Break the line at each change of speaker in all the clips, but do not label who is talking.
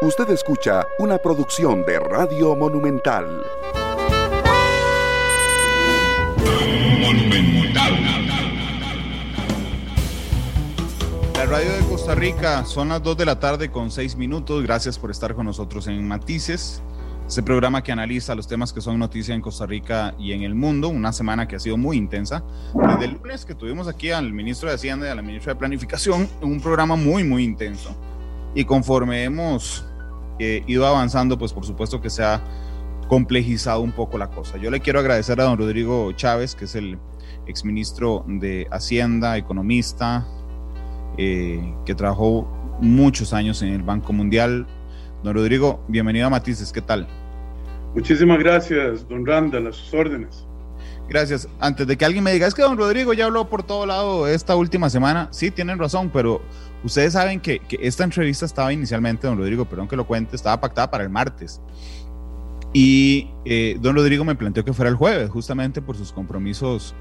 Usted escucha una producción de Radio Monumental.
La radio de Costa Rica son las 2 de la tarde con 6 minutos. Gracias por estar con nosotros en Matices, ese programa que analiza los temas que son noticia en Costa Rica y en el mundo. Una semana que ha sido muy intensa. Desde el lunes que tuvimos aquí al ministro de Hacienda y a la ministra de Planificación, un programa muy, muy intenso. Y conforme hemos eh, ido avanzando, pues por supuesto que se ha complejizado un poco la cosa. Yo le quiero agradecer a don Rodrigo Chávez, que es el exministro de Hacienda, economista, eh, que trabajó muchos años en el Banco Mundial. Don Rodrigo, bienvenido a Matices, ¿qué tal?
Muchísimas gracias, don Randall, a sus órdenes.
Gracias. Antes de que alguien me diga, es que don Rodrigo ya habló por todo lado esta última semana, sí, tienen razón, pero ustedes saben que, esta entrevista estaba inicialmente, don Rodrigo, perdón que lo cuente, estaba pactada para el martes. Y eh, don Rodrigo me planteó que fuera el jueves, justamente por sus compromisos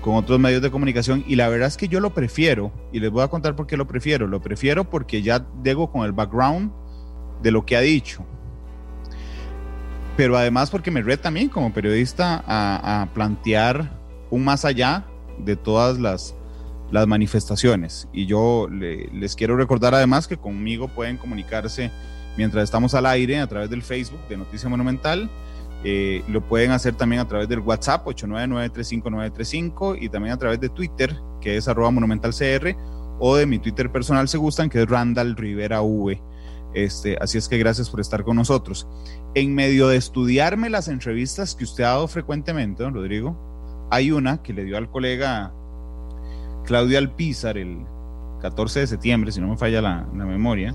con otros medios de comunicación. Y la verdad es que yo lo prefiero, y les voy a contar por qué lo prefiero. Lo prefiero porque ya llego con el background de lo que ha dicho. Pero además porque me a mí como periodista a, a plantear un más allá de todas las, las manifestaciones. Y yo le, les quiero recordar además que conmigo pueden comunicarse mientras estamos al aire a través del Facebook de Noticia Monumental. Eh, lo pueden hacer también a través del WhatsApp 899-35935 y también a través de Twitter, que es arroba monumentalcr, o de mi Twitter personal, se gustan, que es Randall Rivera V. Este, así es que gracias por estar con nosotros. En medio de estudiarme las entrevistas que usted ha dado frecuentemente, don Rodrigo, hay una que le dio al colega Claudia Alpizar el 14 de septiembre, si no me falla la, la memoria.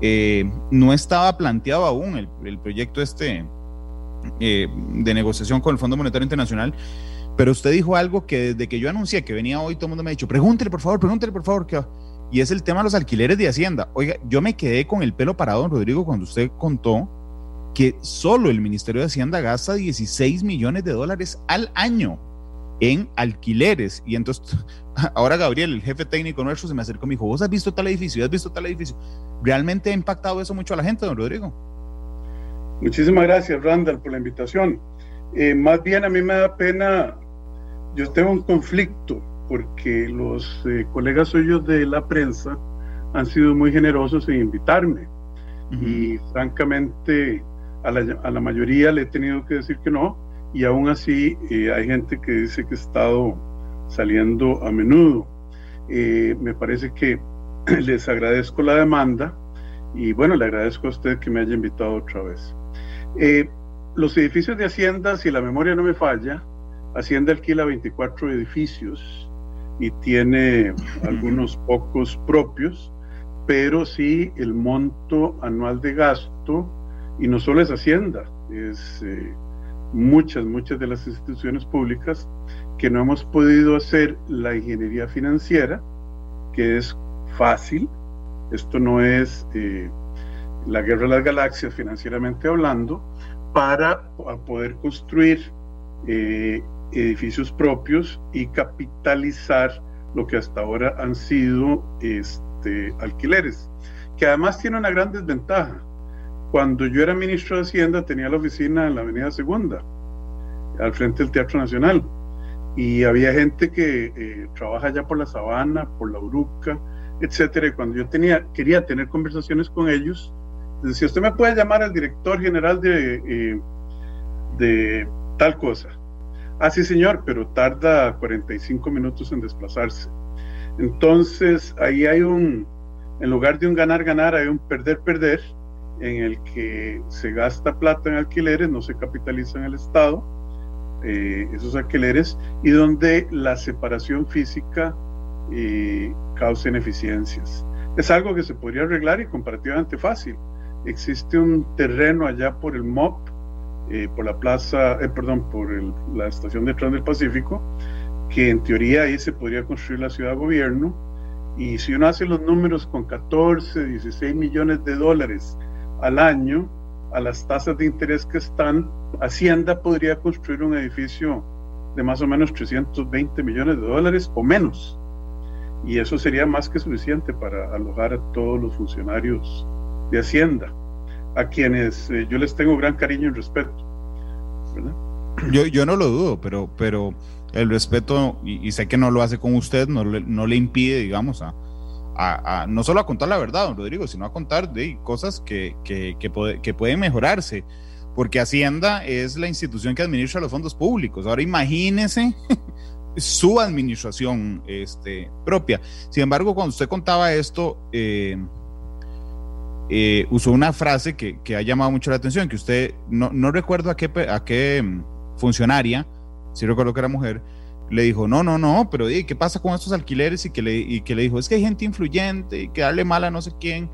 Eh, no estaba planteado aún el, el proyecto este eh, de negociación con el Fondo Monetario Internacional, pero usted dijo algo que desde que yo anuncié que venía hoy, todo el mundo me ha dicho, pregúntele por favor, pregúntele por favor, que y es el tema de los alquileres de Hacienda. Oiga, yo me quedé con el pelo parado, don Rodrigo, cuando usted contó que solo el Ministerio de Hacienda gasta 16 millones de dólares al año en alquileres. Y entonces, ahora Gabriel, el jefe técnico nuestro, se me acercó y me dijo, ¿vos has visto tal edificio? ¿Has visto tal edificio? ¿Realmente ha impactado eso mucho a la gente, don Rodrigo?
Muchísimas gracias, Randall, por la invitación. Eh, más bien a mí me da pena, yo tengo un conflicto porque los eh, colegas suyos de la prensa han sido muy generosos en invitarme uh -huh. y francamente a la, a la, mayoría le he tenido que decir que no y aún así eh, hay gente que dice que he estado saliendo a menudo. Eh, me parece que les agradezco la demanda y bueno, le agradezco a usted que me haya invitado otra vez. Eh, los edificios de Hacienda, si la memoria no me falla, Hacienda alquila 24 edificios y tiene algunos pocos propios, pero sí el monto anual de gasto, y no solo es Hacienda, es eh, muchas, muchas de las instituciones públicas que no hemos podido hacer la ingeniería financiera, que es fácil, esto no es eh, la guerra de las galaxias financieramente hablando, para poder construir eh, edificios propios y capitalizar lo que hasta ahora han sido este, alquileres, que además tiene una gran desventaja. Cuando yo era ministro de Hacienda tenía la oficina en la Avenida Segunda, al frente del Teatro Nacional, y había gente que eh, trabaja allá por la Sabana, por la Uruca, etcétera. Y cuando yo tenía, quería tener conversaciones con ellos, decía, usted me puede llamar al director general de, eh, de tal cosa. Ah, sí, señor, pero tarda 45 minutos en desplazarse. Entonces, ahí hay un, en lugar de un ganar-ganar, hay un perder-perder, en el que se gasta plata en alquileres, no se capitaliza en el Estado, eh, esos alquileres, y donde la separación física eh, causa ineficiencias. Es algo que se podría arreglar y comparativamente fácil. Existe un terreno allá por el MOP, eh, por la plaza, eh, perdón, por el, la estación de tren del Pacífico, que en teoría ahí se podría construir la ciudad de gobierno. Y si uno hace los números con 14, 16 millones de dólares al año, a las tasas de interés que están, Hacienda podría construir un edificio de más o menos 320 millones de dólares o menos. Y eso sería más que suficiente para alojar a todos los funcionarios de Hacienda, a quienes eh, yo les tengo gran cariño y respeto.
Yo, yo no lo dudo, pero, pero el respeto, y, sé que no lo hace con usted, no le, no le impide, digamos, a, a, no solo a contar la verdad, don Rodrigo, sino a contar de cosas que, que, pueden mejorarse, porque Hacienda es la institución que administra los fondos públicos. Ahora imagínese su administración este, propia. Sin embargo, cuando usted contaba esto, eh, eh, usó una frase que, que, ha llamado mucho la atención, que usted, no, no recuerdo a qué, a qué mm, funcionaria, si recuerdo que era mujer, le dijo, no, no, no, pero ¿qué pasa con estos alquileres? Y que, le, y que le dijo, es que hay gente influyente y que darle mal a no sé quién.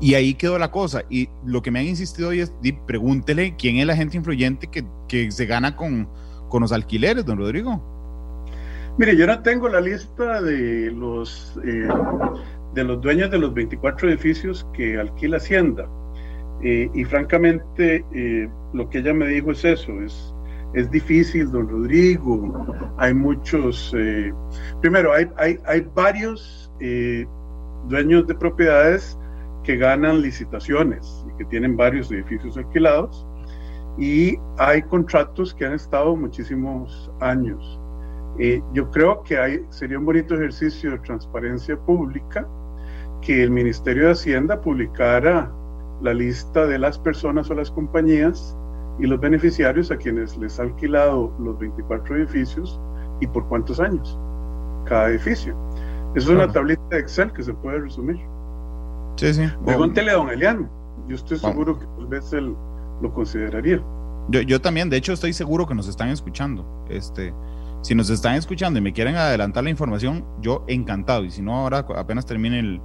Y ahí quedó la cosa. Y lo que me han insistido hoy es, pregúntele quién es la gente influyente que, que se gana con, con los alquileres, don Rodrigo.
Mire, yo no tengo la lista de los, eh, de los dueños de los 24 edificios que alquila Hacienda. Eh, y francamente, eh, lo que ella me dijo es eso, es es difícil, don Rodrigo. Hay muchos, eh, primero, hay, hay, hay varios eh, dueños de propiedades que ganan licitaciones y que tienen varios edificios alquilados y hay contratos que han estado muchísimos años. Eh, yo creo que hay, sería un bonito ejercicio de transparencia pública que el Ministerio de Hacienda publicara la lista de las personas o las compañías y los beneficiarios a quienes les ha alquilado los 24 edificios y por cuántos años cada edificio. Eso es una tablita de Excel que se puede resumir.
Sí, sí.
Pregúntele a don Eliano. Yo estoy seguro que tal vez él lo consideraría.
Yo, yo también, de hecho, estoy seguro que nos están escuchando. Este, si nos están escuchando y me quieren adelantar la información, yo encantado. Y si no, ahora apenas termine el,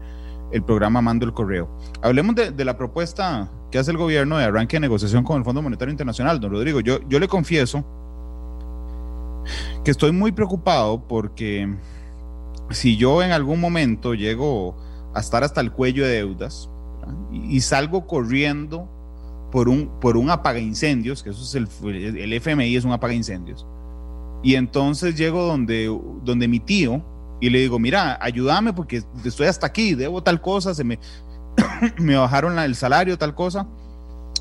el programa mando el correo. Hablemos de, la propuesta que hace el gobierno de arranque de negociación con el Fondo Monetario Internacional. Don Rodrigo, yo, yo le confieso que estoy muy preocupado porque si yo en algún momento llego a estar hasta el cuello de deudas y, salgo corriendo por un, por un apaga incendios, que eso es el, el FMI es un apaga incendios, y entonces llego donde, donde mi tío, y le digo, mira, ayúdame porque estoy hasta aquí, debo tal cosa, se me, me bajaron el salario, tal cosa.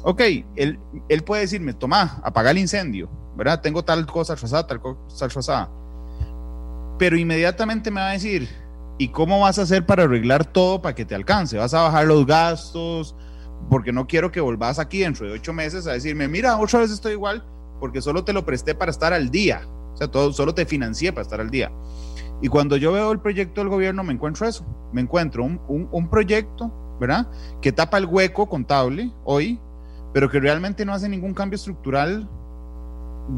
Ok, él, él puede decirme, toma, apaga el incendio, ¿verdad? Tengo tal cosa atrasada, tal cosa atrasada. Pero inmediatamente me va a decir, ¿y cómo vas a hacer para arreglar todo para que te alcance? ¿Vas a bajar los gastos? Porque no quiero que volvás aquí dentro de ocho meses a decirme, mira, otra vez estoy igual porque solo te lo presté para estar al día. O sea, todo, solo te financié para estar al día. Y cuando yo veo el proyecto del gobierno, me encuentro eso. Me encuentro un, un, proyecto, ¿verdad? Que tapa el hueco contable hoy, pero que realmente no hace ningún cambio estructural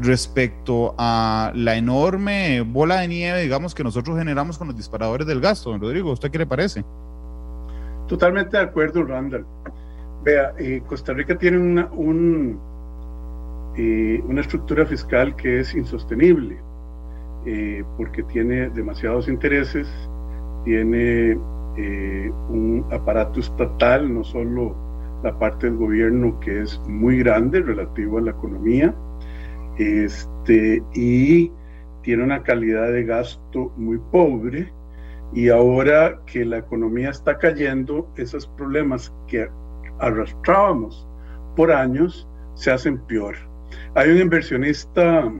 respecto a la enorme bola de nieve, digamos, que nosotros generamos con los disparadores del gasto. Don Rodrigo, ¿usted qué le parece?
Totalmente de acuerdo, Randall. Vea, eh, Costa Rica tiene una, un, eh, una estructura fiscal que es insostenible. Eh, porque tiene demasiados intereses, tiene eh, un aparato estatal, no solo la parte del gobierno que es muy grande relativo a la economía, este, y tiene una calidad de gasto muy pobre, y ahora que la economía está cayendo, esos problemas que arrastrábamos por años se hacen peor. Hay un inversionista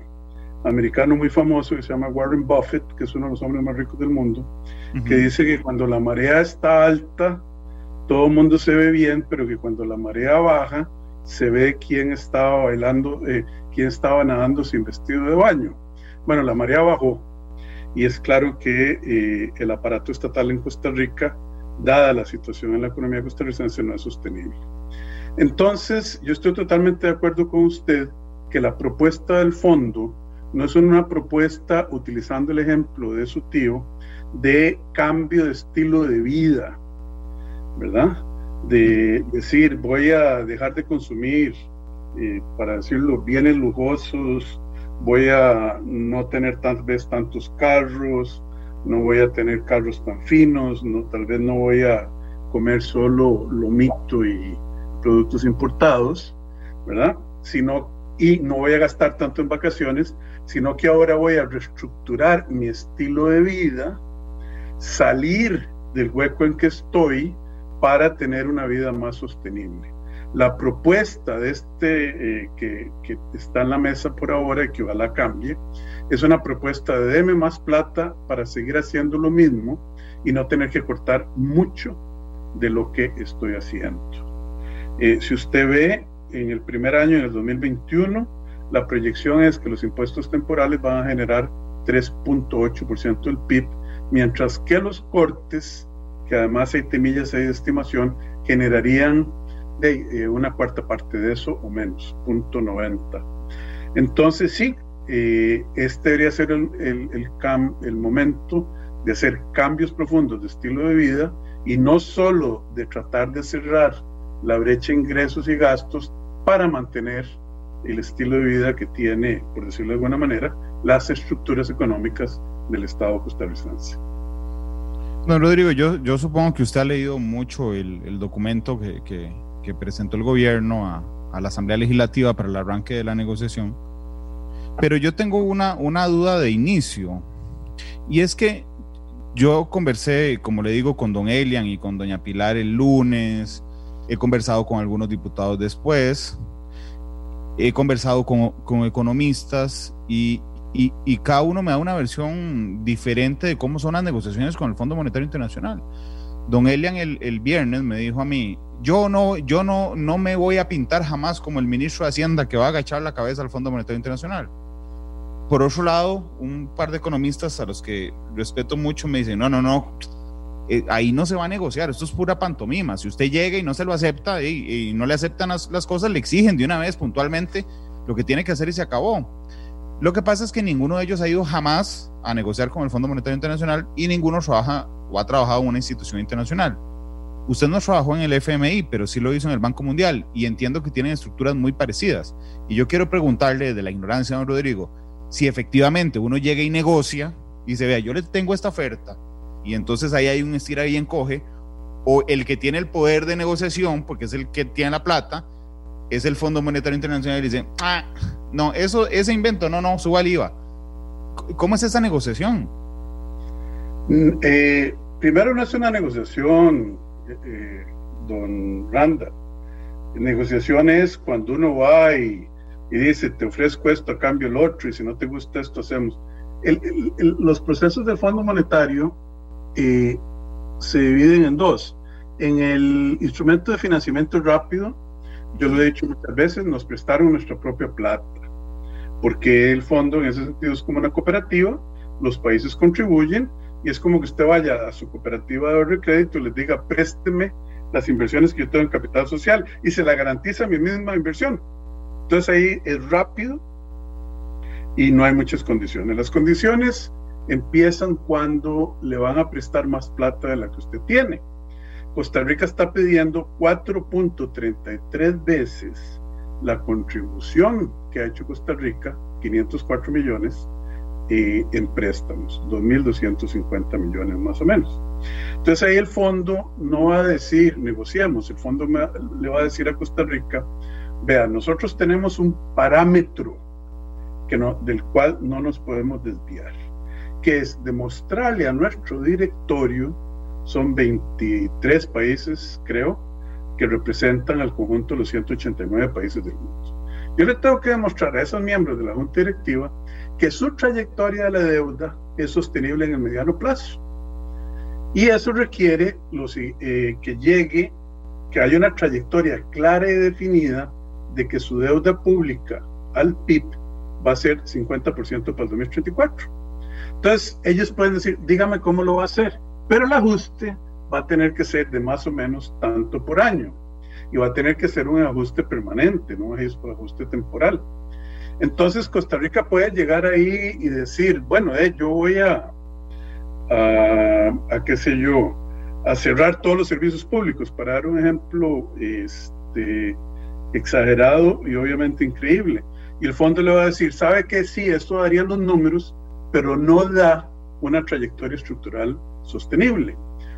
americano muy famoso que se llama Warren Buffett, que es uno de los hombres más ricos del mundo, que dice que cuando la marea está alta, todo el mundo se ve bien, pero que cuando la marea baja, se ve quién estaba bailando, eh, quién estaba nadando sin vestido de baño. Bueno, la marea bajó y es claro que eh, el aparato estatal en Costa Rica, dada la situación en la economía costarricense, no es sostenible. Entonces, yo estoy totalmente de acuerdo con usted que la propuesta del fondo no es una propuesta, utilizando el ejemplo de su tío, de cambio de estilo de vida, ¿verdad? De decir, voy a dejar de consumir, eh, para decirlo, bienes lujosos, voy a no tener tal vez tantos carros, no voy a tener carros tan finos, no, tal vez no voy a comer solo lomito y productos importados, ¿verdad? Sino, y no voy a gastar tanto en vacaciones, sino que ahora voy a reestructurar mi estilo de vida, salir del hueco en que estoy para tener una vida más sostenible. La propuesta de este eh, que, que, está en la mesa por ahora y que ojalá cambie, es una propuesta de deme más plata para seguir haciendo lo mismo y no tener que cortar mucho de lo que estoy haciendo. Eh, si usted ve en el primer año, en el 2021, la proyección es que los impuestos temporales van a generar 3.8% del PIB, mientras que los cortes, que además hay temillas de estimación, generarían de, eh, una cuarta parte de eso o menos, 0.90. Entonces sí, eh, este debería ser el, el, el, el momento de hacer cambios profundos de estilo de vida y no solo de tratar de cerrar la brecha ingresos y gastos para mantener el estilo de vida que tiene, por decirlo de alguna manera, las estructuras económicas del Estado costarricense.
No, Rodrigo, yo, yo supongo que usted ha leído mucho el, el documento que, que, que, presentó el gobierno a, a, la Asamblea Legislativa para el arranque de la negociación, pero yo tengo una, una duda de inicio, y es que yo conversé, como le digo, con don Elian y con doña Pilar el lunes, he conversado con algunos diputados después, he conversado con, con economistas y, y, y, cada uno me da una versión diferente de cómo son las negociaciones con el Fondo Monetario Internacional. Don Elian el, el, viernes me dijo a mí, yo no, yo no, no me voy a pintar jamás como el ministro de Hacienda que va a agachar la cabeza al Fondo Monetario Internacional. Por otro lado, un par de economistas a los que respeto mucho me dicen, no, no, no, eh, ahí no se va a negociar, esto es pura pantomima. Si usted llega y no se lo acepta y, no le aceptan las, las, cosas, le exigen de una vez puntualmente lo que tiene que hacer y se acabó. Lo que pasa es que ninguno de ellos ha ido jamás a negociar con el Fondo Monetario Internacional y ninguno trabaja o ha trabajado en una institución internacional. Usted no trabajó en el FMI, pero sí lo hizo en el Banco Mundial y entiendo que tienen estructuras muy parecidas. Y yo quiero preguntarle de la ignorancia, don Rodrigo, si efectivamente uno llega y negocia y se vea, yo le tengo esta oferta, y entonces ahí hay un estira y encoge, o el que tiene el poder de negociación, porque es el que tiene la plata, es el Fondo Monetario Internacional y dice, ah, no, eso, ese invento, no, no, suba el IVA. ¿Cómo es esa negociación?
Eh, primero no es una negociación, eh, don Randa. Negociación es cuando uno va y, y, dice, te ofrezco esto a cambio el otro, y si no te gusta esto, hacemos. El, el, el, los procesos del Fondo Monetario eh, se dividen en dos. En el instrumento de financiamiento rápido, yo lo he dicho muchas veces, nos prestaron nuestra propia plata, porque el fondo en ese sentido es como una cooperativa, los países contribuyen y es como que usted vaya a su cooperativa de ahorro y crédito y les diga, présteme las inversiones que yo tengo en capital social y se la garantiza mi misma inversión. Entonces ahí es rápido y no hay muchas condiciones. Las condiciones empiezan cuando le van a prestar más plata de la que usted tiene. Costa Rica está pidiendo 4.33 veces la contribución que ha hecho Costa Rica, 504 millones, eh, en préstamos, 2.250 millones más o menos. Entonces ahí el fondo no va a decir, negociamos, el fondo le va a decir a Costa Rica, vea, nosotros tenemos un parámetro que del cual no nos podemos desviar que es demostrarle a nuestro directorio, son 23 países, creo, que representan al conjunto de los 189 países del mundo. Yo le tengo que demostrar a esos miembros de la Junta Directiva que su trayectoria de la deuda es sostenible en el mediano plazo. Y eso requiere los, eh, que llegue, que haya una trayectoria clara y definida de que su deuda pública al PIB va a ser 50% para el 2034. Entonces, ellos pueden decir, dígame cómo lo va a hacer, pero el ajuste va a tener que ser de más o menos tanto por año y va a tener que ser un ajuste permanente, no un ajuste temporal. Entonces, Costa Rica puede llegar ahí y decir, bueno, eh, yo voy a, a, a, qué sé yo, a cerrar todos los servicios públicos, para dar un ejemplo este, exagerado y obviamente increíble. Y el fondo le va a decir, ¿sabe qué? Sí, esto daría los números, pero no da una trayectoria estructural sostenible.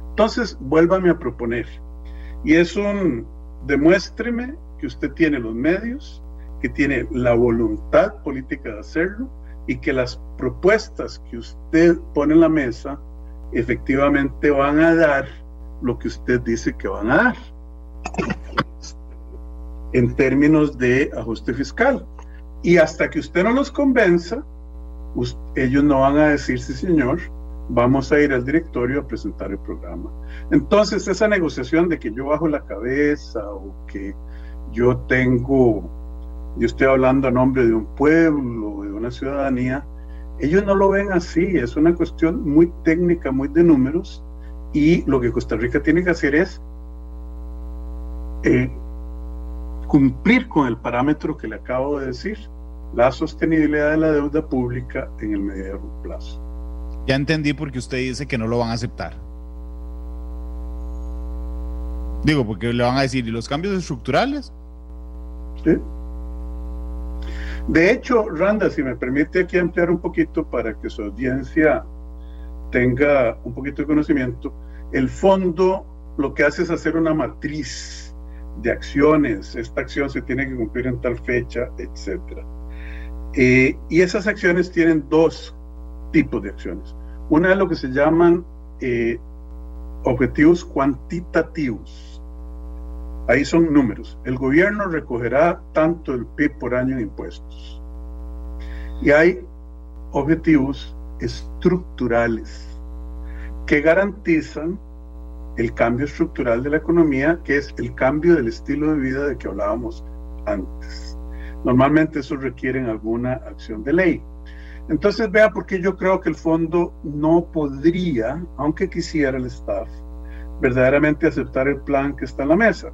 Entonces, vuélvame a proponer. Y es un, demuéstreme que usted tiene los medios, que tiene la voluntad política de hacerlo y que las propuestas que usted pone en la mesa efectivamente van a dar lo que usted dice que van a dar en términos de ajuste fiscal. Y hasta que usted no los convenza, ellos no van a decir, sí señor, vamos a ir al directorio a presentar el programa. Entonces, esa negociación de que yo bajo la cabeza o que yo tengo, yo estoy hablando a nombre de un pueblo, de una ciudadanía, ellos no lo ven así, es una cuestión muy técnica, muy de números, y lo que Costa Rica tiene que hacer es eh, cumplir con el parámetro que le acabo de decir, la sostenibilidad de la deuda pública en el medio plazo.
Ya entendí porque usted dice que no lo van a aceptar. Digo, porque le van a decir, ¿y los cambios estructurales?
Sí. De hecho, Randa, si me permite aquí ampliar un poquito para que su audiencia tenga un poquito de conocimiento, el fondo lo que hace es hacer una matriz de acciones, esta acción se tiene que cumplir en tal fecha, etc. Eh, y esas acciones tienen dos tipos de acciones. Una es lo que se llaman eh, objetivos cuantitativos. Ahí son números. El gobierno recogerá tanto el PIB por año en impuestos. Y hay objetivos estructurales que garantizan el cambio estructural de la economía, que es el cambio del estilo de vida de que hablábamos antes. Normalmente eso requiere alguna acción de ley. Entonces vea por qué yo creo que el fondo no podría, aunque quisiera el staff, verdaderamente aceptar el plan que está en la mesa.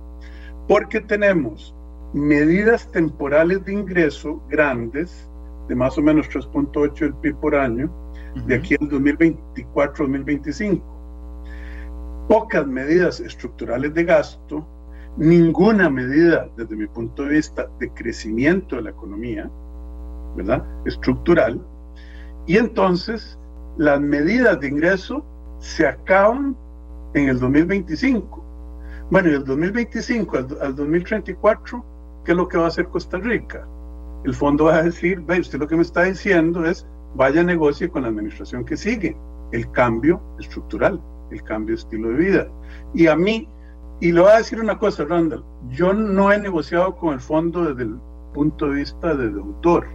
Porque tenemos medidas temporales de ingreso grandes, de más o menos 3.8 del PIB por año, de aquí al 2024-2025. Pocas medidas estructurales de gasto, ninguna medida desde mi punto de vista de crecimiento de la economía, ¿verdad? Estructural, y entonces las medidas de ingreso se acaban en el 2025. Bueno, y el 2025 al, 2034, ¿qué es lo que va a hacer Costa Rica? El fondo va a decir, ve, usted lo que me está diciendo es, vaya a negocie con la administración que sigue, el cambio estructural, el cambio de estilo de vida. Y a mí, y le voy a decir una cosa, Randall, yo no he negociado con el fondo desde el punto de vista de deudor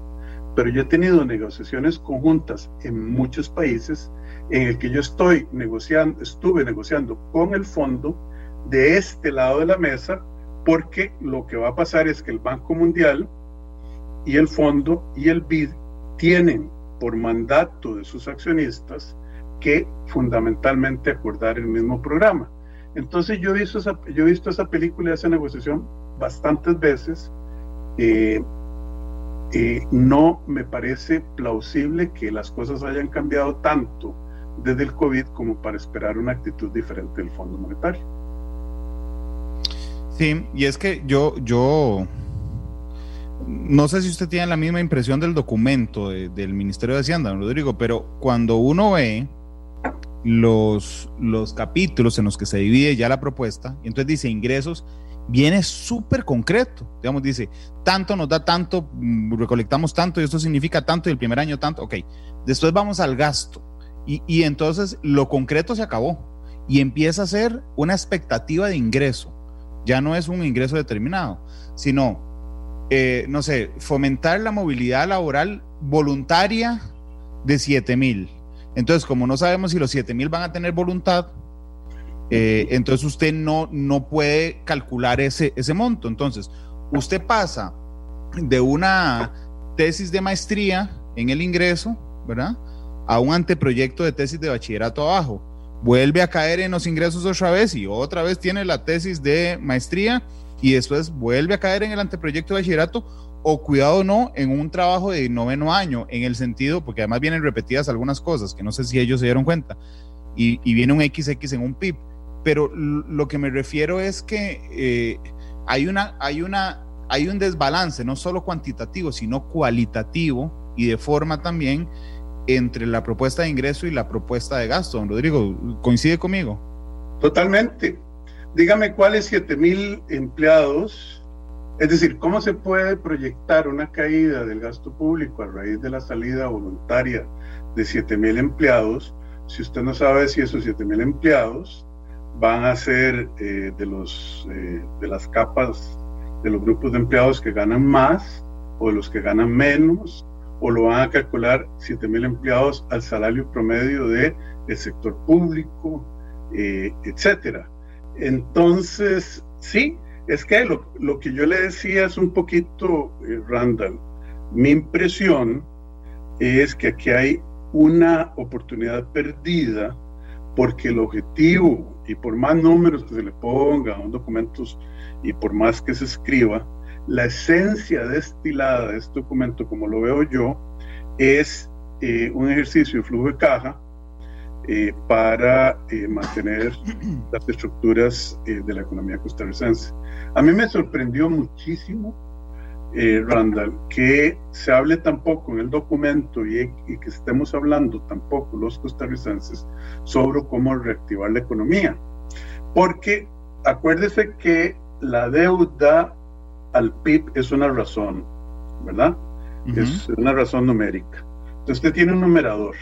pero yo he tenido negociaciones conjuntas en muchos países en el que yo estoy negociando, estuve negociando con el fondo de este lado de la mesa, porque lo que va a pasar es que el Banco Mundial y el fondo y el BID tienen por mandato de sus accionistas que fundamentalmente acordar el mismo programa. Entonces yo he visto esa, yo he visto esa película, esa negociación bastantes veces. Eh, eh, no me parece plausible que las cosas hayan cambiado tanto desde el COVID como para esperar una actitud diferente del Fondo Monetario.
Sí, y es que yo, yo no sé si usted tiene la misma impresión del documento del Ministerio de Hacienda, Rodrigo, pero cuando uno ve los, los capítulos en los que se divide ya la propuesta, y entonces dice ingresos viene súper concreto. Digamos, dice, tanto nos da tanto, mm, recolectamos tanto y esto significa tanto y el primer año tanto. Ok, después vamos al gasto. Y, y entonces lo concreto se acabó y empieza a ser una expectativa de ingreso. Ya no es un ingreso determinado, sino, eh, no sé, fomentar la movilidad laboral voluntaria de 7 mil. Entonces, como no sabemos si los 7 mil van a tener voluntad, eh, entonces usted no, no puede calcular ese, ese monto. Entonces, usted pasa de una tesis de maestría en el ingreso, ¿verdad? A un anteproyecto de tesis de bachillerato abajo. Vuelve a caer en los ingresos otra vez y otra vez tiene la tesis de maestría y después vuelve a caer en el anteproyecto de bachillerato o cuidado no en un trabajo de noveno año en el sentido, porque además vienen repetidas algunas cosas que no sé si ellos se dieron cuenta y, viene un XX en un PIB pero lo que me refiero es que eh, hay, una, hay, una, hay un desbalance, no solo cuantitativo, sino cualitativo y de forma también entre la propuesta de ingreso y la propuesta de gasto. Don Rodrigo, ¿coincide conmigo?
Totalmente. Dígame cuáles 7 mil empleados, es decir, ¿cómo se puede proyectar una caída del gasto público a raíz de la salida voluntaria de 7 mil empleados si usted no sabe si esos 7 mil empleados van a ser eh, de, los, eh, de las capas de los grupos de empleados que ganan más o de los que ganan menos, o lo van a calcular 7 mil empleados al salario promedio del sector público, eh, etcétera. Entonces, sí, es que lo, que yo le decía es un poquito, Randall, mi impresión es que aquí hay una oportunidad perdida porque el objetivo, y por más números que se le ponga a un documento y por más que se escriba, la esencia destilada de este documento, como lo veo yo, es eh, un ejercicio de flujo de caja eh, para eh, mantener las estructuras de la economía costarricense. A mí me sorprendió muchísimo eh, Randall, que se hable tampoco en el documento y, que estemos hablando tampoco los costarricenses sobre cómo reactivar la economía. Porque acuérdese que la deuda al PIB es una razón, ¿verdad? Es una razón numérica. Entonces usted tiene un numerador,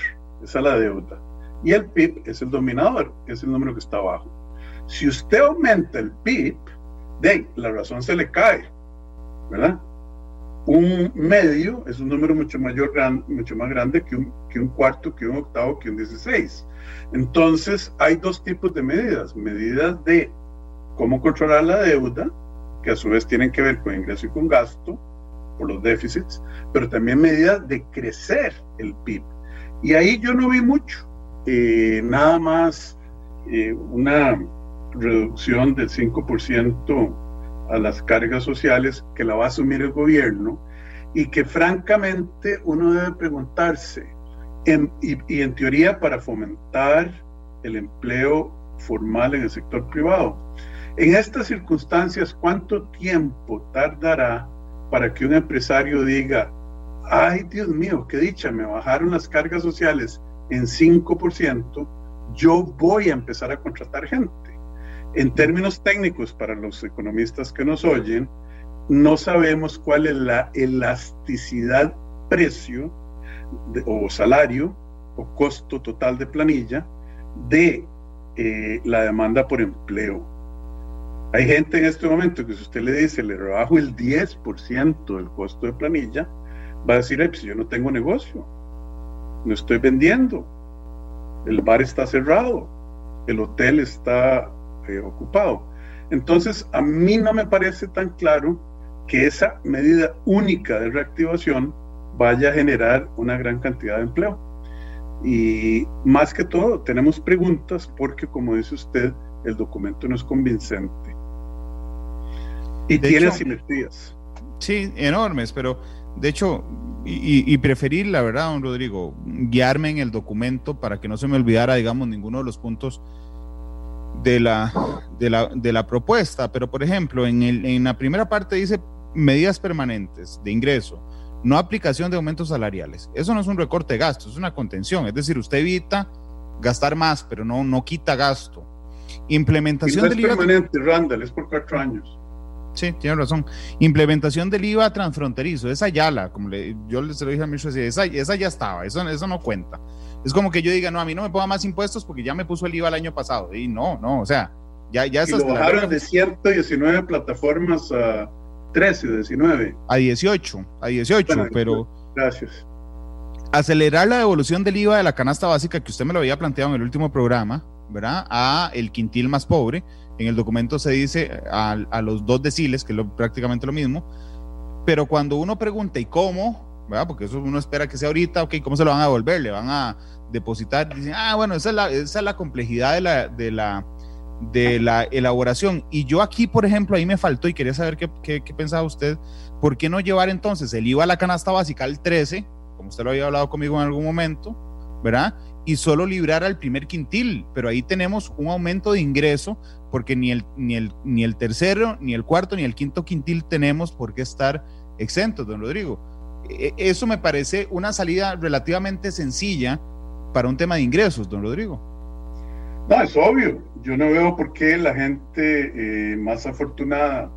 esa es la deuda. Y el PIB es el dominador, es el número que está abajo. Si usted aumenta el PIB, de la razón se le cae, ¿verdad? un medio es un número mucho, mayor, mucho más grande que un, que un cuarto, que un octavo, que un 16. Entonces, hay dos tipos de medidas. Medidas de cómo controlar la deuda, que a su vez tienen que ver con ingreso y con gasto, por los déficits, pero también medidas de crecer el PIB. Y ahí yo no vi mucho, eh, nada más eh, una reducción del 5% a las cargas sociales que la va a asumir el gobierno y que francamente uno debe preguntarse, y, en teoría para fomentar el empleo formal en el sector privado. En estas circunstancias, ¿cuánto tiempo tardará para que un empresario diga, ay Dios mío, qué dicha, me bajaron las cargas sociales en 5%, yo voy a empezar a contratar gente? En términos técnicos, para los economistas que nos oyen, no sabemos cuál es la elasticidad precio o salario o costo total de planilla de eh, la demanda por empleo. Hay gente en este momento que si usted le dice, le rebajo el 10% del costo de planilla, va a decir, pues yo no tengo negocio, no estoy vendiendo, el bar está cerrado, el hotel está ocupado. Entonces, a mí no me parece tan claro que esa medida única de reactivación vaya a generar una gran cantidad de empleo. Y más que todo, tenemos preguntas porque, como dice usted, el documento no es convincente. Y tiene asimetrías.
Sí, enormes, pero de hecho, y, y, preferir, la verdad, don Rodrigo, guiarme en el documento para que no se me olvidara, digamos, ninguno de los puntos de la, de la, de la propuesta, pero por ejemplo, en, el, en la primera parte dice medidas permanentes de ingreso, no aplicación de aumentos salariales. Eso no es un recorte de gasto, es una contención, es decir, usted evita gastar más, pero no, no quita gasto. Implementación
y no es permanente, Randall, es por cuatro años.
Sí, tiene razón. Implementación del IVA transfronterizo, esa ya la, como le, yo les lo dije a mi esa, esa ya estaba, eso, eso no cuenta. Es como que yo diga, no, a mí no me ponga más impuestos porque ya me puso el IVA el año pasado. Y no, no, o sea, ya, ya
y lo bajaron de 119 plataformas a 13, 19.
A 18, a 18, pero...
Gracias.
Acelerar la devolución del IVA de la canasta básica que usted me lo había planteado en el último programa, ¿verdad? A el quintil más pobre. En el documento se dice a, los dos deciles, que es prácticamente lo mismo. Pero cuando uno pregunta, ¿y cómo? Porque eso uno espera que sea ahorita, ok, ¿cómo se lo van a devolver? Le van a depositar, dicen, ah, bueno, esa es la, esa es la complejidad de la, de, la, de la elaboración. Y yo aquí, por ejemplo, ahí me faltó y quería saber qué, qué, qué, pensaba usted, ¿por qué no llevar entonces el IVA a la canasta básica al 13, como usted lo había hablado conmigo en algún momento, ¿verdad? Y solo librar al primer quintil, pero ahí tenemos un aumento de ingreso porque ni el, ni el, ni el tercero, ni el cuarto, ni el quinto quintil tenemos por qué estar exentos, don Rodrigo. E, eso me parece una salida relativamente sencilla para un tema de ingresos, don Rodrigo.
No, es obvio. Yo no veo por qué la gente eh, más afortunada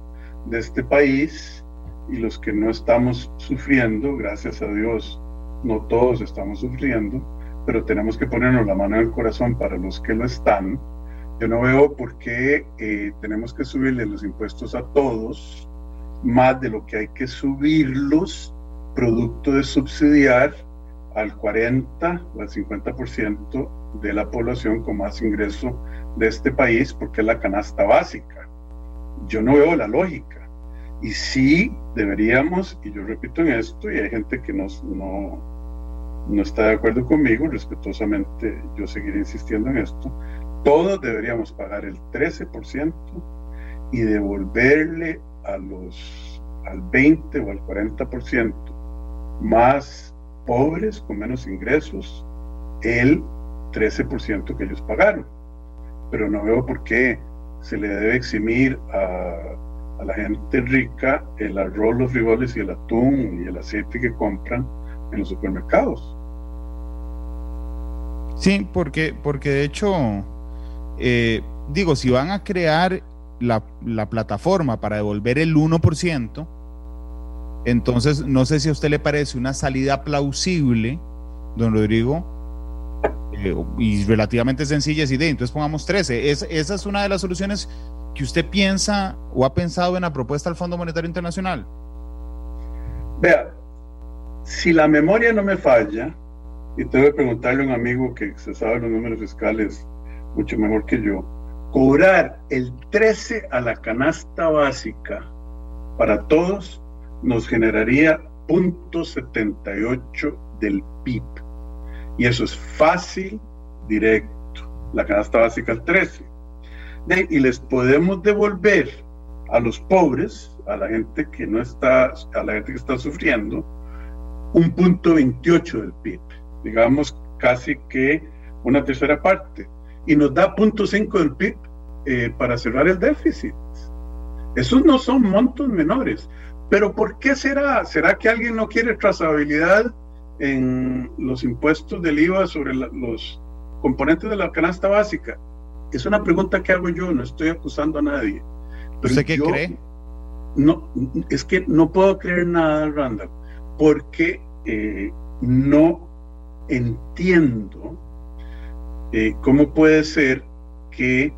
de este país y los que no estamos sufriendo, gracias a Dios, no todos estamos sufriendo, pero tenemos que ponernos la mano en el corazón para los que lo están, yo no veo por qué eh, tenemos que subirle los impuestos a todos más de lo que hay que subirlos producto de subsidiar al 40 o al 50% de la población con más ingreso de este país porque es la canasta básica. Yo no veo la lógica. Y sí deberíamos, y yo repito en esto, y hay gente que no, no está de acuerdo conmigo, respetuosamente yo seguiré insistiendo en esto, todos deberíamos pagar el 13% y devolverle a los, al 20 o al 40% más pobres, con menos ingresos, el 13% que ellos pagaron. Pero no veo por qué se le debe eximir a, a la gente rica el arroz, los frijoles y el atún y el aceite que compran en los supermercados.
Sí, porque, porque de hecho, eh, digo, si van a crear la, la, plataforma para devolver el 1%, entonces no sé si a usted le parece una salida plausible, don Rodrigo, eh, y relativamente sencilla esa idea. Entonces pongamos 13. Es, esa es una de las soluciones que usted piensa o ha pensado en la propuesta del Fondo Monetario Internacional.
Vea, si la memoria no me falla, y tengo que preguntarle a un amigo que se sabe los números fiscales mucho mejor que yo, cobrar el 13 a la canasta básica para todos nos generaría 0.78 del PIB. Y eso es fácil, directo. La canasta básica al 13. y les podemos devolver a los pobres, a la gente que no está, a la gente que está sufriendo, un punto 28 del PIB digamos casi que una tercera parte, y nos da 0.5 del PIB eh, para cerrar el déficit. Esos no son montos menores. Pero ¿por qué será? ¿Será que alguien no quiere trazabilidad en los impuestos del IVA sobre los componentes de la canasta básica? Es una pregunta que hago yo, no estoy acusando a nadie.
Pero ¿Usted qué cree?
No, es que no puedo creer nada, Randall, porque eh, no entiendo eh, cómo puede ser que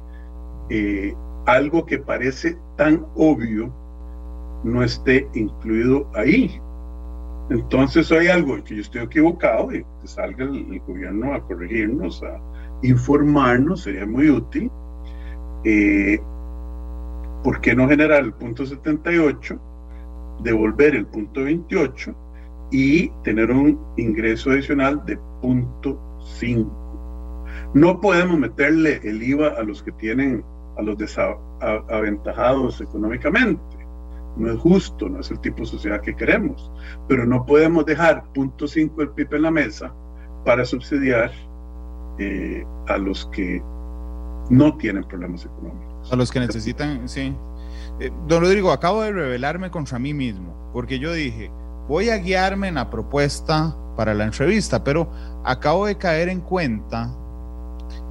eh, algo que parece tan obvio no esté incluido ahí. Entonces hay algo que yo estoy equivocado y que salga el, gobierno a corregirnos, a informarnos, sería muy útil. Eh, ¿Por qué no generar el punto 78, devolver el punto 28 y tener un ingreso adicional de punto 5. No podemos meterle el IVA a los que tienen, a los desaventajados económicamente. No es justo, no es el tipo de sociedad que queremos. Pero no podemos dejar punto 5 del PIB en la mesa para subsidiar eh, a los que no tienen problemas económicos.
A los que necesitan, sí. Eh, don Rodrigo, acabo de revelarme contra mí mismo, porque yo dije, voy a guiarme en la propuesta para la entrevista, pero acabo de caer en cuenta,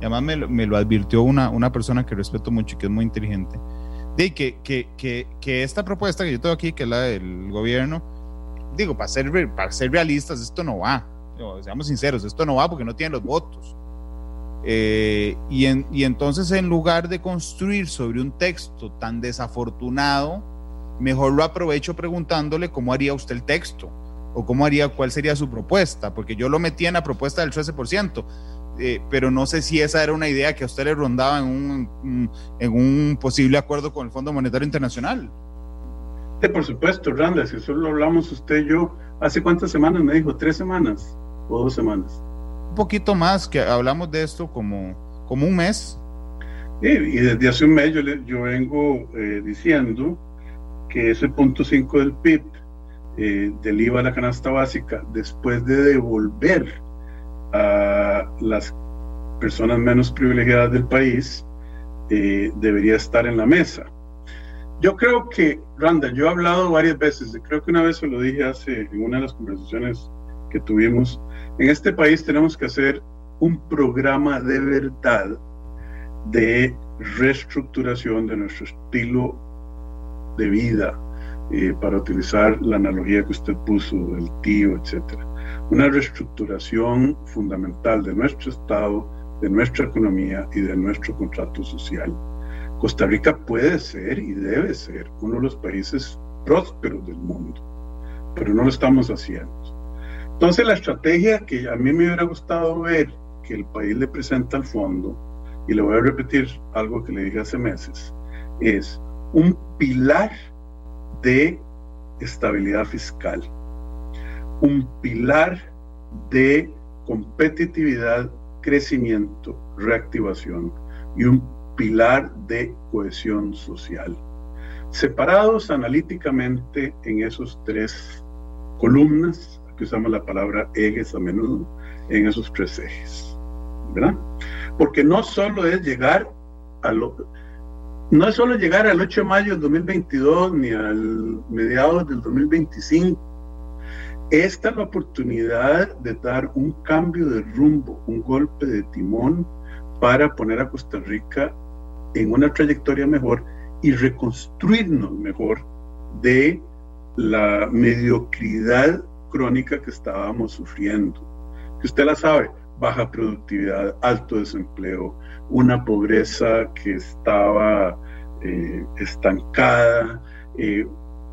y además me, lo advirtió una, una persona que respeto mucho y que es muy inteligente, de que, que, que, esta propuesta que yo tengo aquí, que es la del gobierno, digo, para ser, para ser realistas, esto no va, seamos sinceros, esto no va porque no tiene los votos. Eh, y, y entonces en lugar de construir sobre un texto tan desafortunado, mejor lo aprovecho preguntándole cómo haría usted el texto o cómo haría, cuál sería su propuesta, porque yo lo metí en la propuesta del 13%, eh, pero no sé si esa era una idea que a usted le rondaba en un, en un posible acuerdo con el Fondo Monetario Internacional.
Sí, por supuesto, Randa, si eso lo hablamos usted y yo, ¿hace cuántas semanas me dijo? ¿Tres semanas o dos semanas?
Un poquito más, que hablamos de esto como, como un mes.
Sí, y desde hace un mes yo, yo vengo eh, diciendo que ese punto 5 del PIB eh, del IVA a la canasta básica, después de devolver a las personas menos privilegiadas del país, eh, debería estar en la mesa. Yo creo que, Randa, yo he hablado varias veces, creo que una vez se lo dije hace en una de las conversaciones que tuvimos, en este país tenemos que hacer un programa de verdad de reestructuración de nuestro estilo de vida, eh, para utilizar la analogía que usted puso del tío, etcétera. Una reestructuración fundamental de nuestro Estado, de nuestra economía y de nuestro contrato social. Costa Rica puede ser y debe ser uno de los países prósperos del mundo, pero no lo estamos haciendo. Entonces la estrategia que a mí me hubiera gustado ver que el país le presenta al fondo, y le voy a repetir algo que le dije hace meses, es un pilar de estabilidad fiscal, un pilar de competitividad, crecimiento, reactivación y un pilar de cohesión social. Separados analíticamente en esos tres columnas, que usamos la palabra ejes a menudo, en esos tres ejes, ¿verdad? Porque no solo es llegar a lo no es solo llegar al 8 de mayo del 2022 ni al mediados del 2025. Esta es la oportunidad de dar un cambio de rumbo, un golpe de timón para poner a Costa Rica en una trayectoria mejor y reconstruirnos mejor de la mediocridad crónica que estábamos sufriendo. Que usted la sabe, baja productividad, alto desempleo, una pobreza que estaba eh, estancada, eh,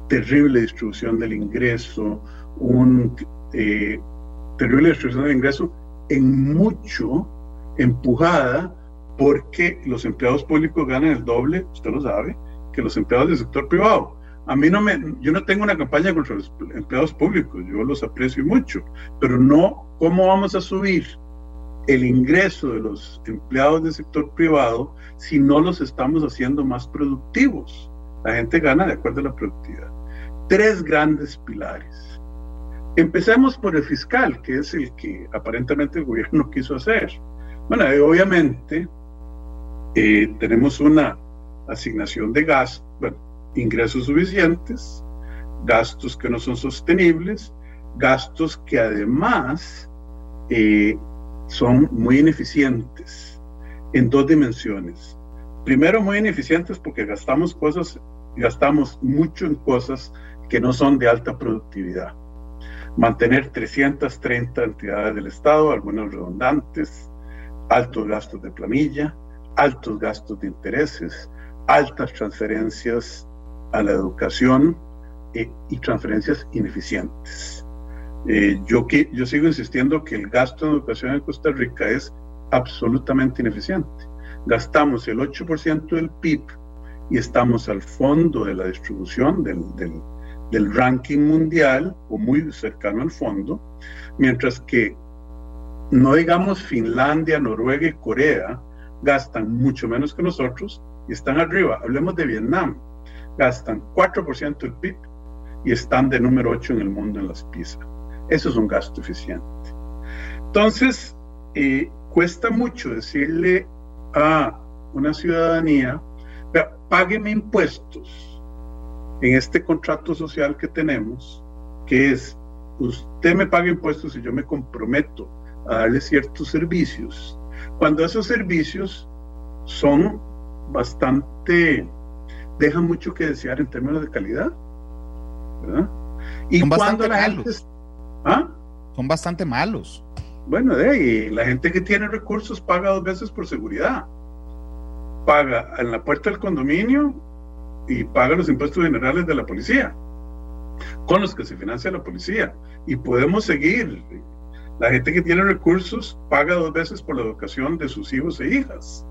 terrible distribución del ingreso, un eh, terrible distribución del ingreso en mucho empujada porque los empleados públicos ganan el doble, usted lo sabe, que los empleados del sector privado. A mí no me, yo no tengo una campaña contra los empleados públicos, yo los aprecio mucho, pero no cómo vamos a subir el ingreso de los empleados del sector privado si no los estamos haciendo más productivos. La gente gana de acuerdo a la productividad. Tres grandes pilares. Empecemos por el fiscal, que es el que aparentemente el gobierno quiso hacer. Bueno, obviamente eh, tenemos una asignación de gastos, bueno, ingresos suficientes, gastos que no son sostenibles, gastos que además eh, son muy ineficientes en dos dimensiones. Primero, muy ineficientes porque gastamos cosas, gastamos mucho en cosas que no son de alta productividad. Mantener 330 entidades del Estado, algunas redundantes, altos gastos de planilla, altos gastos de intereses, altas transferencias a la educación eh, y transferencias ineficientes. Eh, yo, yo sigo insistiendo que el gasto en educación en Costa Rica es absolutamente ineficiente. Gastamos el 8% del PIB y estamos al fondo de la distribución del, del, del ranking mundial o muy cercano al fondo, mientras que no digamos Finlandia, Noruega y Corea gastan mucho menos que nosotros y están arriba. Hablemos de Vietnam, gastan 4% del PIB y están de número 8 en el mundo en las PISA. Eso es un gasto eficiente. Entonces, eh, cuesta mucho decirle a una ciudadanía, págueme impuestos en este contrato social que tenemos, que es, usted me paga impuestos y yo me comprometo a darle ciertos servicios, cuando esos servicios son bastante, dejan mucho que desear en términos de calidad, ¿verdad?
Y cuando la gente ¿Ah? Son bastante malos.
Bueno, de la gente que tiene recursos paga dos veces por seguridad. Paga en la puerta del condominio y paga los impuestos generales de la policía, con los que se financia la policía. Y podemos seguir. La gente que tiene recursos paga dos veces por la educación de sus hijos e hijas,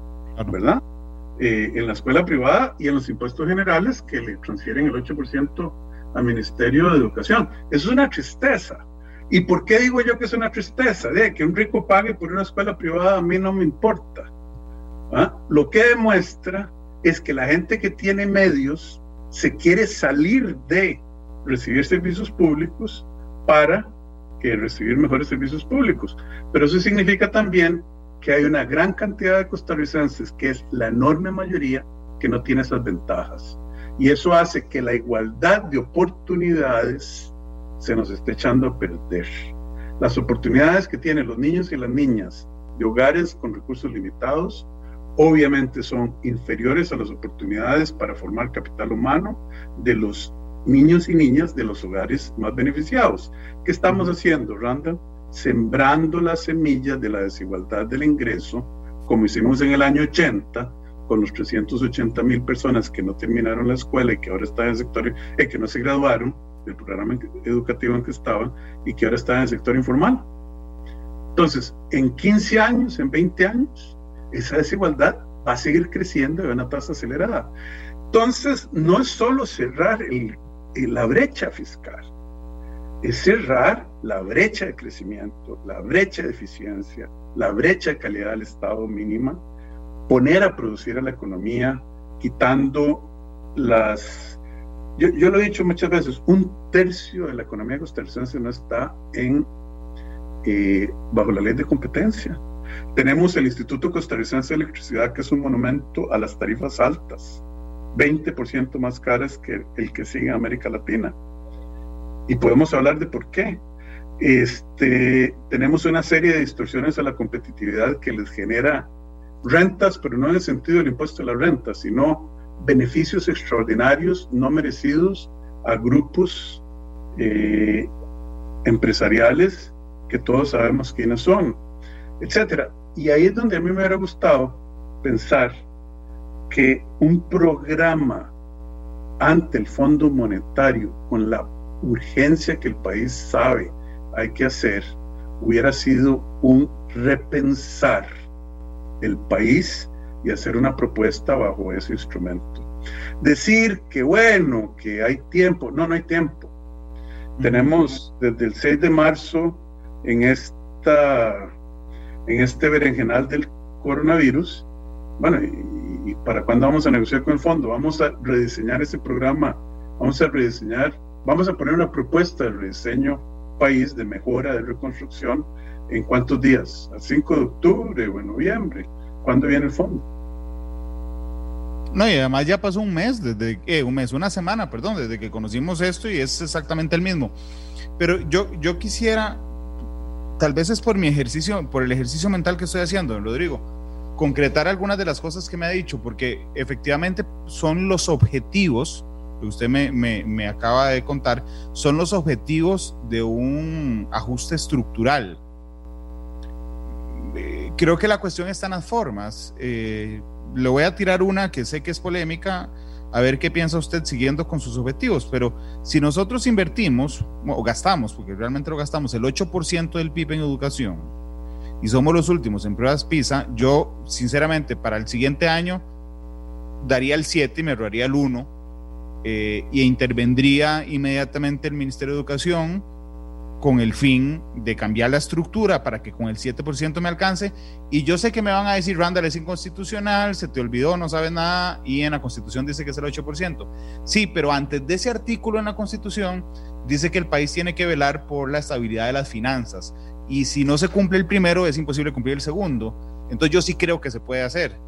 ¿verdad? Eh, en la escuela privada y en los impuestos generales que le transfieren el 8% al Ministerio de Educación. Eso es una tristeza. ¿Y por qué digo yo que es una tristeza? De que un rico pague por una escuela privada a mí no me importa. ¿Ah? Lo que demuestra es que la gente que tiene medios se quiere salir de recibir servicios públicos para que recibir mejores servicios públicos. Pero eso significa también que hay una gran cantidad de costarricenses, que es la enorme mayoría, que no tiene esas ventajas. Y eso hace que la igualdad de oportunidades se nos está echando a perder. Las oportunidades que tienen los niños y las niñas de hogares con recursos limitados obviamente son inferiores a las oportunidades para formar capital humano de los niños y niñas de los hogares más beneficiados. ¿Qué estamos haciendo, Randall? Sembrando las semillas de la desigualdad del ingreso como hicimos en el año 80, con los 380 mil personas que no terminaron la escuela y que ahora están en el sector, eh, que no se graduaron del programa educativo en que estaban y que ahora están en el sector informal. Entonces, en 15 años, en 20 años, esa desigualdad va a seguir creciendo a una tasa acelerada. Entonces, no es solo cerrar la brecha fiscal, es cerrar la brecha de crecimiento, la brecha de eficiencia, la brecha de calidad del Estado mínima, poner a producir a la economía, quitando las... Yo, lo he dicho muchas veces, un tercio de la economía costarricense no está en, eh, bajo la ley de competencia. Tenemos el Instituto Costarricense de Electricidad, que es un monumento a las tarifas altas, 20% más caras que el que sigue en América Latina. Y podemos hablar de por qué. Este, tenemos una serie de distorsiones a la competitividad que les genera rentas, pero no en el sentido del impuesto a la renta, sino beneficios extraordinarios no merecidos a grupos eh, empresariales que todos sabemos quiénes son, etcétera. Y ahí es donde a mí me hubiera gustado pensar que un programa ante el Fondo Monetario con la urgencia que el país sabe hay que hacer hubiera sido un repensar el país y hacer una propuesta bajo ese instrumento. Decir que bueno, que hay tiempo, no, no hay tiempo. Tenemos desde el 6 de marzo en esta en este berenjenal del coronavirus. Bueno, y, y para cuándo vamos a negociar con el fondo? Vamos a rediseñar ese programa, vamos a rediseñar, vamos a poner una propuesta de rediseño país de mejora, de reconstrucción, ¿en cuántos días? ¿Al 5 de octubre o en noviembre? ¿Cuándo viene el fondo?
No, y además ya pasó un mes, desde eh, un mes, una semana, perdón, desde que conocimos esto y es exactamente el mismo. Pero yo, yo quisiera, tal vez es por mi ejercicio, por el ejercicio mental que estoy haciendo, Rodrigo, concretar algunas de las cosas que me ha dicho, porque efectivamente son los objetivos que usted me, acaba de contar, son los objetivos de un ajuste estructural. Eh, creo que la cuestión está en las formas. Eh, le voy a tirar una que sé que es polémica, a ver qué piensa usted siguiendo con sus objetivos, pero si nosotros invertimos o gastamos, porque realmente lo gastamos, el 8% del PIB en educación y somos los últimos en pruebas PISA, yo sinceramente para el siguiente año daría el 7 y me robaría el 1 eh, y intervendría inmediatamente el Ministerio de Educación con el fin de cambiar la estructura para que con el 7% me alcance. Y yo sé que me van a decir, Randall, es inconstitucional, se te olvidó, no sabes nada, y en la Constitución dice que es el 8%. Sí, pero antes de ese artículo en la Constitución dice que el país tiene que velar por la estabilidad de las finanzas. Y si no se cumple el primero, es imposible cumplir el segundo. Entonces yo sí creo que se puede hacer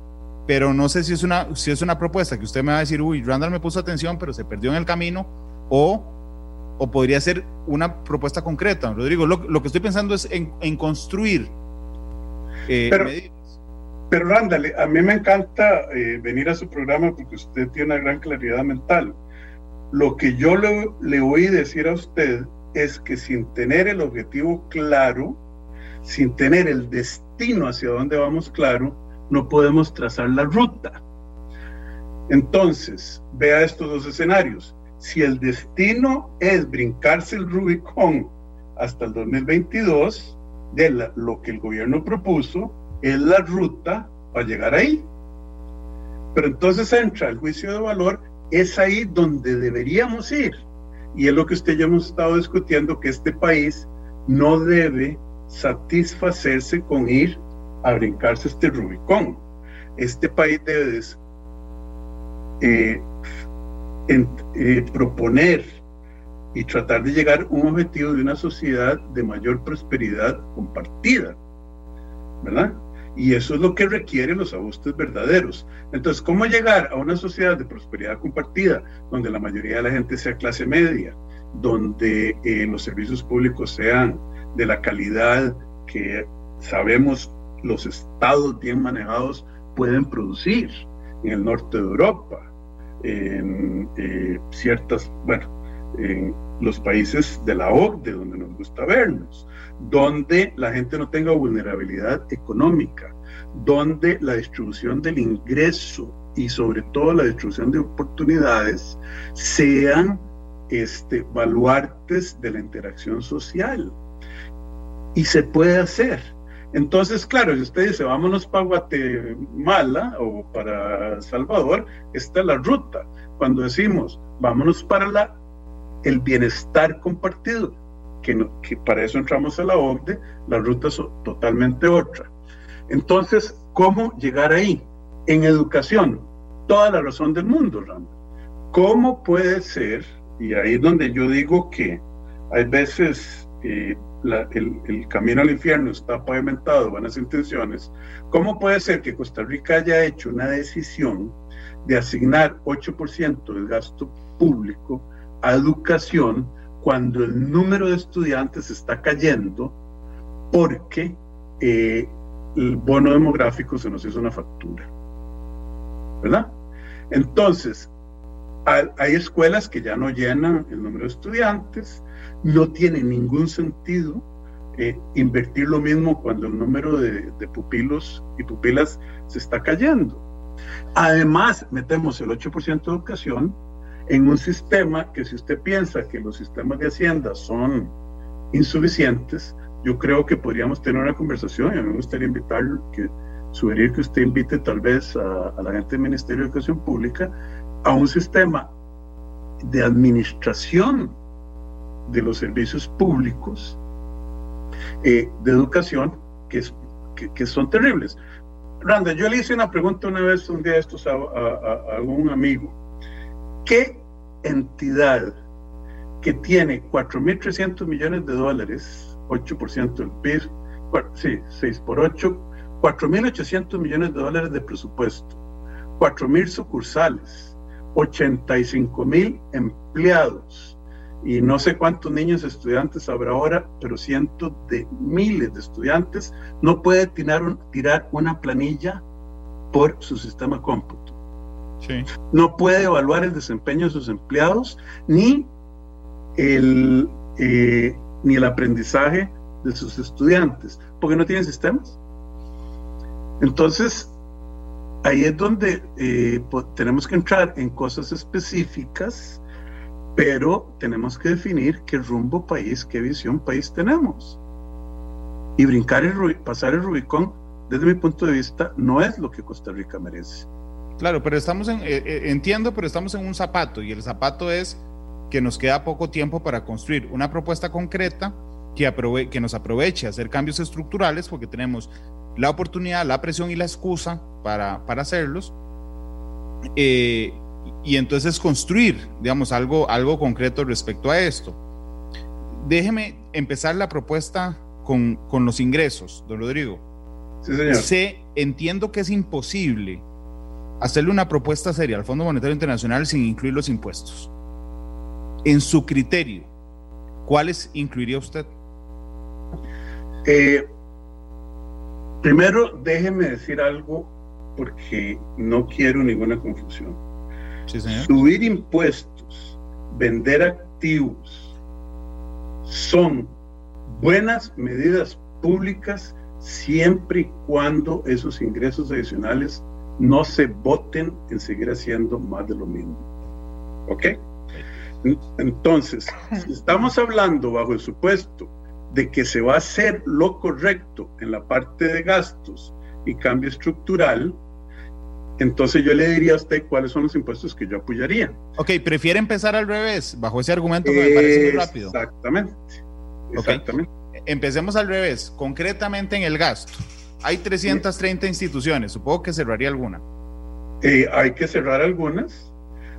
pero no sé si es una, si es una propuesta que usted me va a decir, uy, Randall me puso atención, pero se perdió en el camino, o, o podría ser una propuesta concreta. Rodrigo, lo, lo que estoy pensando es en, en construir
eh, pero, medidas. Pero Randall, a mí me encanta eh, venir a su programa porque usted tiene una gran claridad mental. Lo que yo le, le oí decir a usted es que sin tener el objetivo claro, sin tener el destino hacia dónde vamos claro, no podemos trazar la ruta. Entonces, vea estos dos escenarios. Si el destino es brincarse el Rubicón hasta el 2022, de lo que el gobierno propuso es la ruta para llegar ahí. Pero entonces entra el juicio de valor, es ahí donde deberíamos ir. Y es lo que usted ya hemos estado discutiendo, que este país no debe satisfacerse con ir a brincarse este Rubicón. Este país debe eh, eh, proponer y tratar de llegar a un objetivo de una sociedad de mayor prosperidad compartida, ¿verdad? Y eso es lo que requiere los ajustes verdaderos. Entonces, ¿cómo llegar a una sociedad de prosperidad compartida, donde la mayoría de la gente sea clase media, donde eh, los servicios públicos sean de la calidad que sabemos los estados bien manejados pueden producir en el norte de Europa, en eh, ciertas, bueno, en los países de la OCDE, donde nos gusta vernos, donde la gente no tenga vulnerabilidad económica, donde la distribución del ingreso y sobre todo la distribución de oportunidades sean este, baluartes de la interacción social. Y se puede hacer. Entonces, claro, si usted dice, vámonos para Guatemala o para Salvador, esta es la ruta. Cuando decimos, vámonos para la, el bienestar compartido, que, para eso entramos a la OCDE, la ruta es totalmente otra. Entonces, ¿cómo llegar ahí? En educación, toda la razón del mundo, Randall. ¿Cómo puede ser, y ahí es donde yo digo que hay veces eh, el, camino al infierno está pavimentado, buenas intenciones, ¿cómo puede ser que Costa Rica haya hecho una decisión de asignar 8% del gasto público a educación cuando el número de estudiantes está cayendo porque eh, el bono demográfico se nos hizo una factura? ¿Verdad? Entonces, hay escuelas que ya no llenan el número de estudiantes, no tiene ningún sentido eh, invertir lo mismo cuando el número de, pupilos y pupilas se está cayendo. Además, metemos el 8% de educación en un sistema que si usted piensa que los sistemas de hacienda son insuficientes, yo creo que podríamos tener una conversación y a mí me gustaría invitar, que, sugerir que usted invite tal vez a, a la gente del Ministerio de Educación Pública a un sistema de administración de los servicios públicos eh, de educación que, que, son terribles. Randa, yo le hice una pregunta una vez, un día de estos, a, a, un amigo. ¿Qué entidad que tiene 4.300 millones de dólares, 8% del PIB, sí, 6 por 8, 4.800 millones de dólares de presupuesto, 4.000 sucursales, 85.000 empleados, y no sé cuántos niños estudiantes habrá ahora, pero cientos de miles de estudiantes, no puede tirar, tirar una planilla por su sistema cómputo. No puede evaluar el desempeño de sus empleados ni el, eh, ni el aprendizaje de sus estudiantes, porque no tienen sistemas. Entonces, ahí es donde eh, tenemos que entrar en cosas específicas pero tenemos que definir qué rumbo país, qué visión país tenemos. Y brincar el pasar el Rubicón, desde mi punto de vista, no es lo que Costa Rica merece.
Claro, pero estamos en, eh, eh, entiendo, pero estamos en un zapato y el zapato es que nos queda poco tiempo para construir una propuesta concreta que, que nos aproveche a hacer cambios estructurales porque tenemos la oportunidad, la presión y la excusa para, para hacerlos. Eh, y entonces construir, digamos, algo, algo concreto respecto a esto. Déjeme empezar la propuesta con, con los ingresos, don Rodrigo.
Sí, señor.
Sé, entiendo que es imposible hacerle una propuesta seria al Fondo Monetario Internacional sin incluir los impuestos. En su criterio, ¿cuáles incluiría usted?
Eh, primero, déjeme decir algo porque no quiero ninguna confusión subir impuestos, vender activos, son buenas medidas públicas siempre y cuando esos ingresos adicionales no se voten en seguir haciendo más de lo mismo. ¿Ok? Entonces, si estamos hablando bajo el supuesto de que se va a hacer lo correcto en la parte de gastos y cambio estructural, entonces yo le diría a usted cuáles son los impuestos que yo apoyaría.
Ok, prefiere empezar al revés, bajo ese argumento que me parece muy rápido.
Exactamente. Exactamente.
Empecemos al revés, concretamente en el gasto. Hay 330 instituciones, supongo que cerraría alguna.
Eh, hay que cerrar algunas,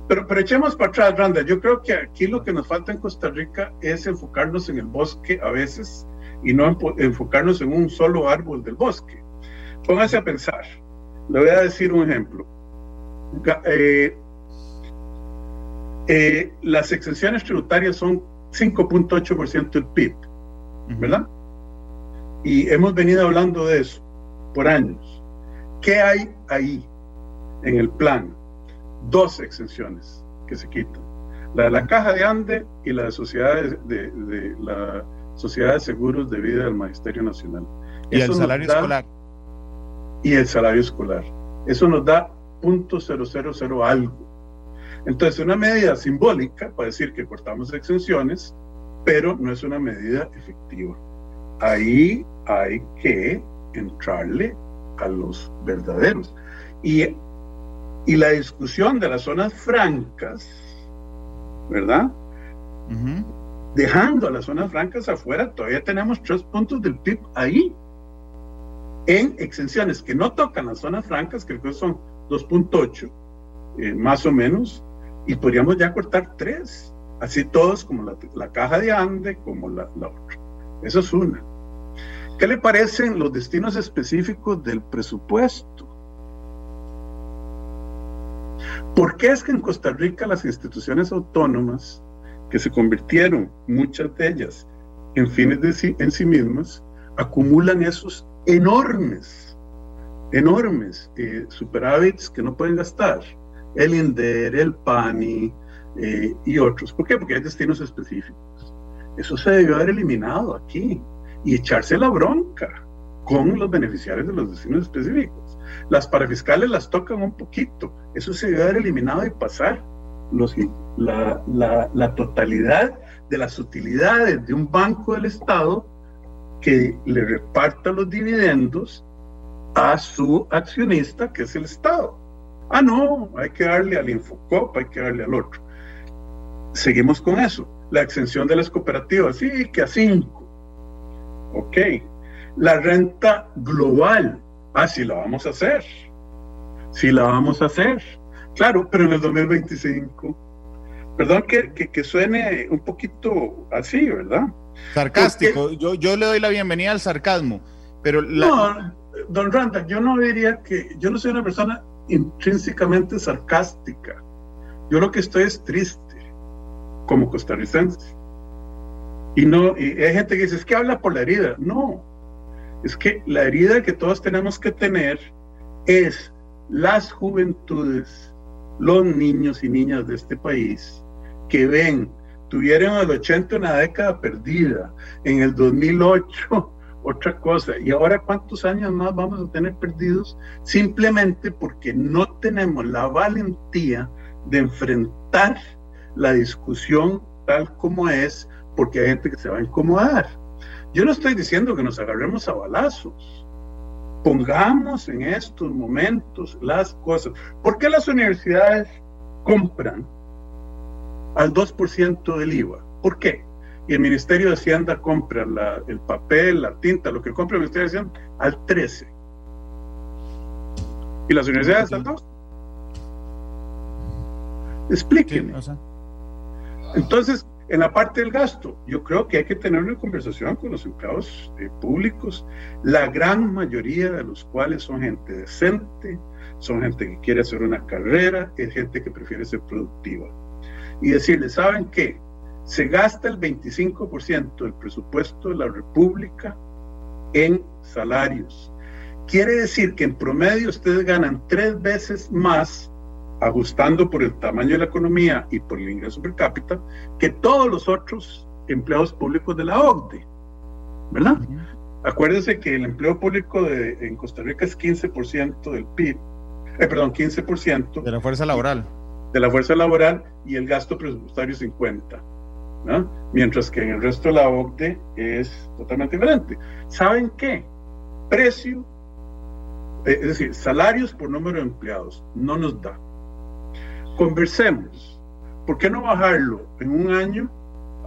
pero, pero echemos para atrás, Randa. Yo creo que aquí lo que nos falta en Costa Rica es enfocarnos en el bosque a veces y no enfocarnos en un solo árbol del bosque. Póngase a pensar le voy a decir un ejemplo. Eh, eh, las exenciones tributarias son 5.8% del PIB, ¿verdad? Y hemos venido hablando de eso por años. ¿Qué hay ahí en el plan? Dos exenciones que se quitan. La de la Caja de Ande y la de, sociedades, de, la Sociedad de Seguros de Vida del Magisterio Nacional.
Y el salario escolar.
Y el salario escolar. Eso nos da .000 algo. Entonces, una medida simbólica para decir que cortamos exenciones, pero no es una medida efectiva. Ahí hay que entrarle a los verdaderos. Y, y la discusión de las zonas francas, ¿verdad? Dejando a las zonas francas afuera, todavía tenemos tres puntos del PIB ahí, en exenciones que no tocan las zonas francas, creo que son 2.8, eh, más o menos, y podríamos ya cortar tres, así todos como la, caja de Ande, como la, la otra. Eso es una. ¿Qué le parecen los destinos específicos del presupuesto? ¿Por qué es que en Costa Rica las instituciones autónomas, que se convirtieron, muchas de ellas, en fines de sí, en sí mismas, acumulan esos enormes, enormes eh, superávits que no pueden gastar? El INDER, el PANI eh, y otros. ¿Por qué? Porque hay destinos específicos. Eso se debió haber eliminado aquí y echarse la bronca con los beneficiarios de los destinos específicos. Las parafiscales las tocan un poquito, eso se debe haber eliminado y pasar la totalidad de las utilidades de un banco del Estado que le reparta los dividendos a su accionista, que es el Estado. Ah, no, hay que darle al Infocop, hay que darle al otro. Seguimos con eso. La exención de las cooperativas, sí, que a cinco. Ok. La renta global. Ah, sí la vamos a hacer. Sí la vamos a hacer. Claro, pero en el 2025. Perdón que, que, suene un poquito así, ¿verdad?
Sarcástico. yo, yo le doy la bienvenida al sarcasmo. Pero
No, don Randa, yo no diría que. Yo no soy una persona intrínsecamente sarcástica. Yo lo que estoy es triste como costarricense. Y no, y hay gente que dice, es que habla por la herida. No, es que la herida que todos tenemos que tener es las juventudes, los niños y niñas de este país que ven, tuvieron el 80 una década perdida, en el 2008 otra cosa, y ahora cuántos años más vamos a tener perdidos simplemente porque no tenemos la valentía de enfrentar la discusión tal como es porque hay gente que se va a incomodar. Yo no estoy diciendo que nos agarremos a balazos. Pongamos en estos momentos las cosas. ¿Por qué las universidades compran al 2% del IVA? ¿Por qué? Y el Ministerio de Hacienda compra el papel, la tinta, lo que compra el Ministerio de Hacienda al 13%. ¿Y las universidades al 2%? Explíquenme. Entonces, en la parte del gasto, yo creo que hay que tener una conversación con los empleados eh, públicos, la gran mayoría de los cuales son gente decente, son gente que quiere hacer una carrera, es gente que prefiere ser productiva. Y decirles, ¿saben qué? Se gasta el 25% del presupuesto de la República en salarios. Quiere decir que en promedio ustedes ganan tres veces más ajustando por el tamaño de la economía y por el ingreso per cápita, que todos los otros empleados públicos de la OCDE, ¿verdad? Acuérdense que el empleo público de, en Costa Rica es 15% del PIB, eh, perdón, 15%.
De la fuerza laboral.
De la fuerza laboral y el gasto presupuestario 50%. ¿no? Mientras que en el resto de la OCDE es totalmente diferente. ¿Saben qué? Precio, eh, es decir, salarios por número de empleados, no nos da conversemos. ¿Por qué no bajarlo en un año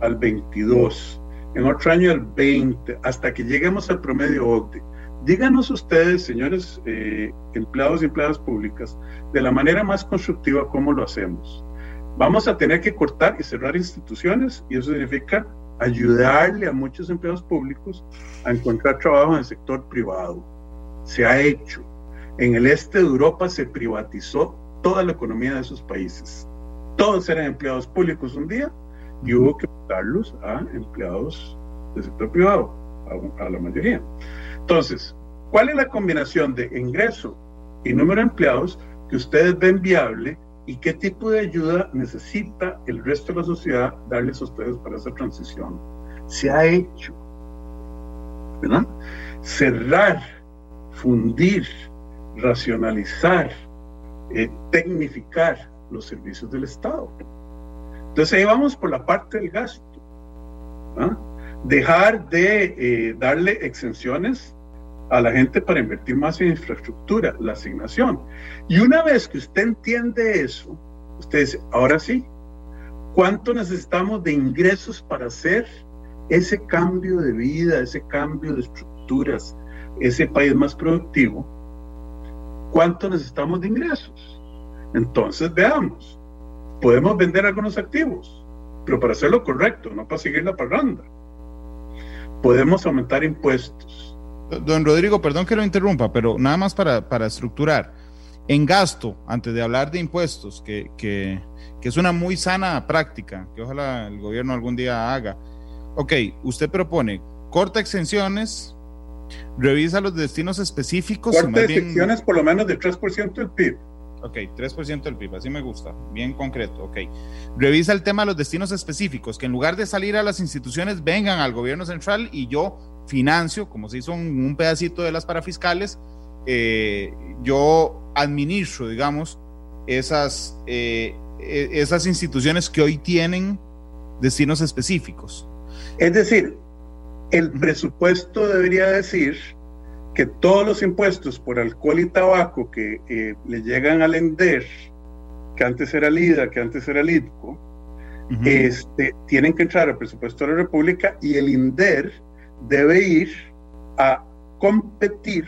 al 22, en otro año al 20, hasta que lleguemos al promedio OCDE? Díganos ustedes, señores eh, empleados y empleadas públicas, de la manera más constructiva cómo lo hacemos. Vamos a tener que cortar y cerrar instituciones y eso significa ayudarle a muchos empleados públicos a encontrar trabajo en el sector privado. Se ha hecho. En el este de Europa se privatizó toda la economía de esos países. Todos eran empleados públicos un día y hubo que darlos a empleados del sector privado, a, la mayoría. Entonces, ¿cuál es la combinación de ingreso y número de empleados que ustedes ven viable y qué tipo de ayuda necesita el resto de la sociedad darles a ustedes para esa transición. Se ha hecho. ¿verdad? Cerrar, fundir, racionalizar, eh, tecnificar los servicios del Estado. Entonces ahí vamos por la parte del gasto. ¿ah? Dejar de eh, darle exenciones a la gente para invertir más en infraestructura, la asignación. Y una vez que usted entiende eso, usted dice, ahora sí, ¿cuánto necesitamos de ingresos para hacer ese cambio de vida, ese cambio de estructuras, ese país más productivo? ¿Cuánto necesitamos de ingresos? Entonces veamos, podemos vender algunos activos, pero para hacerlo correcto, no para seguir la parranda. Podemos aumentar impuestos.
Don Rodrigo, perdón que lo interrumpa, pero nada más para, para estructurar. En gasto, antes de hablar de impuestos, que, que, que es una muy sana práctica, que ojalá el gobierno algún día haga. Ok, usted propone corta exenciones, revisa los destinos específicos.
Corta exenciones por lo menos del 3% del PIB.
Ok, 3% del PIB, así me gusta, bien concreto, ok. Revisa el tema de los destinos específicos, que en lugar de salir a las instituciones, vengan al gobierno central y yo financio, como se hizo un, un pedacito de las parafiscales, eh, yo administro, digamos, esas, eh, e, esas instituciones que hoy tienen destinos específicos.
Es decir, el presupuesto debería decir que todos los impuestos por alcohol y tabaco que eh, le llegan al ENDER, que antes era LIDA, que antes era LIDCO, uh -huh. este, tienen que entrar al presupuesto de la República y el INDER debe ir a competir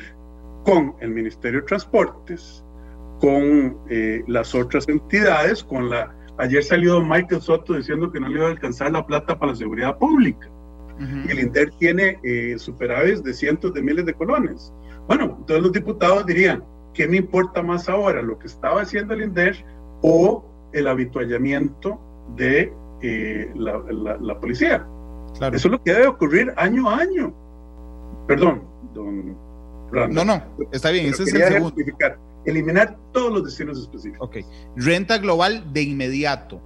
con el Ministerio de Transportes, con eh, las otras entidades, con la... Ayer salió Michael Soto diciendo que no le iba a alcanzar la plata para la seguridad pública. Uh -huh. El INDER tiene eh, de cientos de miles de colones. Bueno, todos los diputados dirían, ¿qué me importa más ahora? ¿Lo que estaba haciendo el INDER o el habituallamiento de eh, la, la, la, policía? Claro. Eso es lo que debe ocurrir año a año. Perdón, don
Randall. No, no, está bien, ese es el segundo.
Eliminar todos los destinos específicos.
Ok. Renta global de inmediato.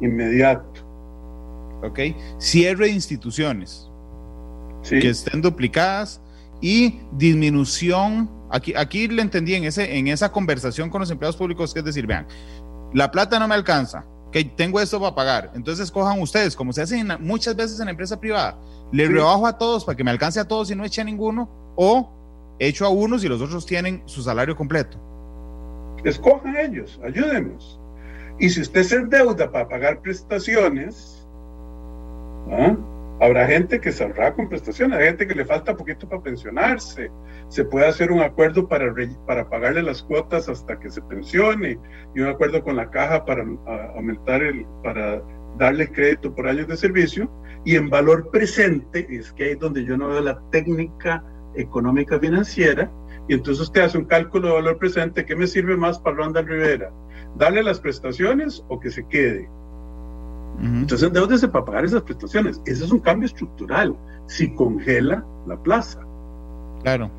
Inmediato.
Ok. Cierre de instituciones sí. que estén duplicadas y disminución. Aquí, aquí le entendí en, ese, en esa conversación con los empleados públicos, que es decir, vean, la plata no me alcanza, que tengo esto para pagar. Entonces cojan ustedes, como se hace en, muchas veces en la empresa privada, le sí. rebajo a todos para que me alcance a todos y no eche a ninguno, o echo a unos y los otros tienen su salario completo.
Escojan ellos, ayúdenos. Y si usted se endeuda para pagar prestaciones, ¿ah? Habrá gente que saldrá con prestaciones, hay gente que le falta poquito para pensionarse, se puede hacer un acuerdo para, para pagarle las cuotas hasta que se pensione y un acuerdo con la caja para aumentar el, para darle crédito por años de servicio y en valor presente es que ahí es donde yo no veo la técnica económica financiera y entonces usted hace un cálculo de valor presente, ¿qué me sirve más para Randall Rivera? ¿Darle las prestaciones o que se quede? Uh -huh. Entonces endeudese para pagar esas prestaciones. Ese es un cambio estructural. Si congela la plaza.
Claro.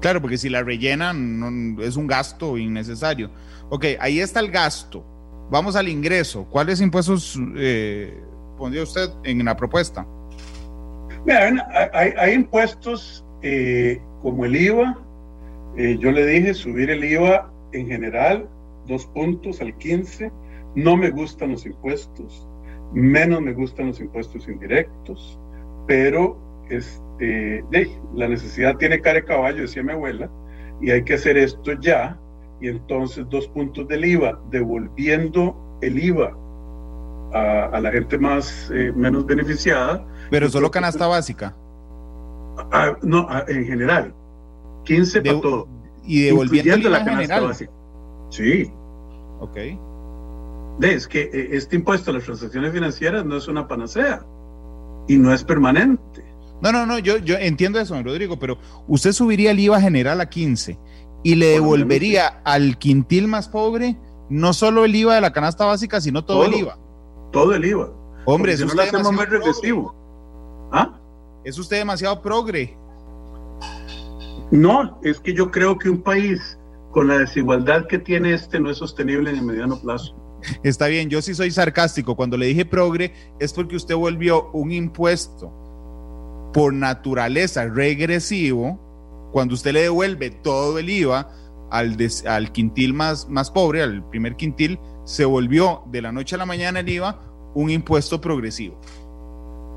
Claro, porque si la rellena no, es un gasto innecesario. Ok, ahí está el gasto. Vamos al ingreso. ¿Cuáles impuestos eh, pondría usted en la propuesta?
Hay, hay impuestos eh, como el IVA, eh, yo le dije subir el IVA en general, dos puntos al 15. No me gustan los impuestos, menos me gustan los impuestos indirectos, pero este, la necesidad tiene cara de caballo, decía mi abuela, y hay que hacer esto ya. Y entonces dos puntos del IVA, devolviendo el IVA a, a la gente más eh, menos beneficiada.
Pero solo canasta básica.
Ah, no, ah, en general. 15 de, para todo.
Y devolviendo la canasta general.
básica. Sí.
Ok.
Es que eh, este impuesto a las transacciones financieras no es una panacea y no es permanente.
No, no, no, yo, yo entiendo eso, Rodrigo, pero usted subiría el IVA general a 15 y le devolvería al quintil más pobre no solo el IVA de la canasta básica, sino todo, todo el IVA.
Todo el IVA.
Hombre, eso
si no lo hacemos más regresivo. ¿Ah?
Es usted demasiado progre.
No, es que yo creo que un país con la desigualdad que tiene este no es sostenible en el mediano plazo.
Está bien, yo sí soy sarcástico. Cuando le dije progre es porque usted volvió un impuesto por naturaleza regresivo, cuando usted le devuelve todo el IVA al, al quintil más, más pobre, al primer quintil, se volvió de la noche a la mañana el IVA un impuesto progresivo.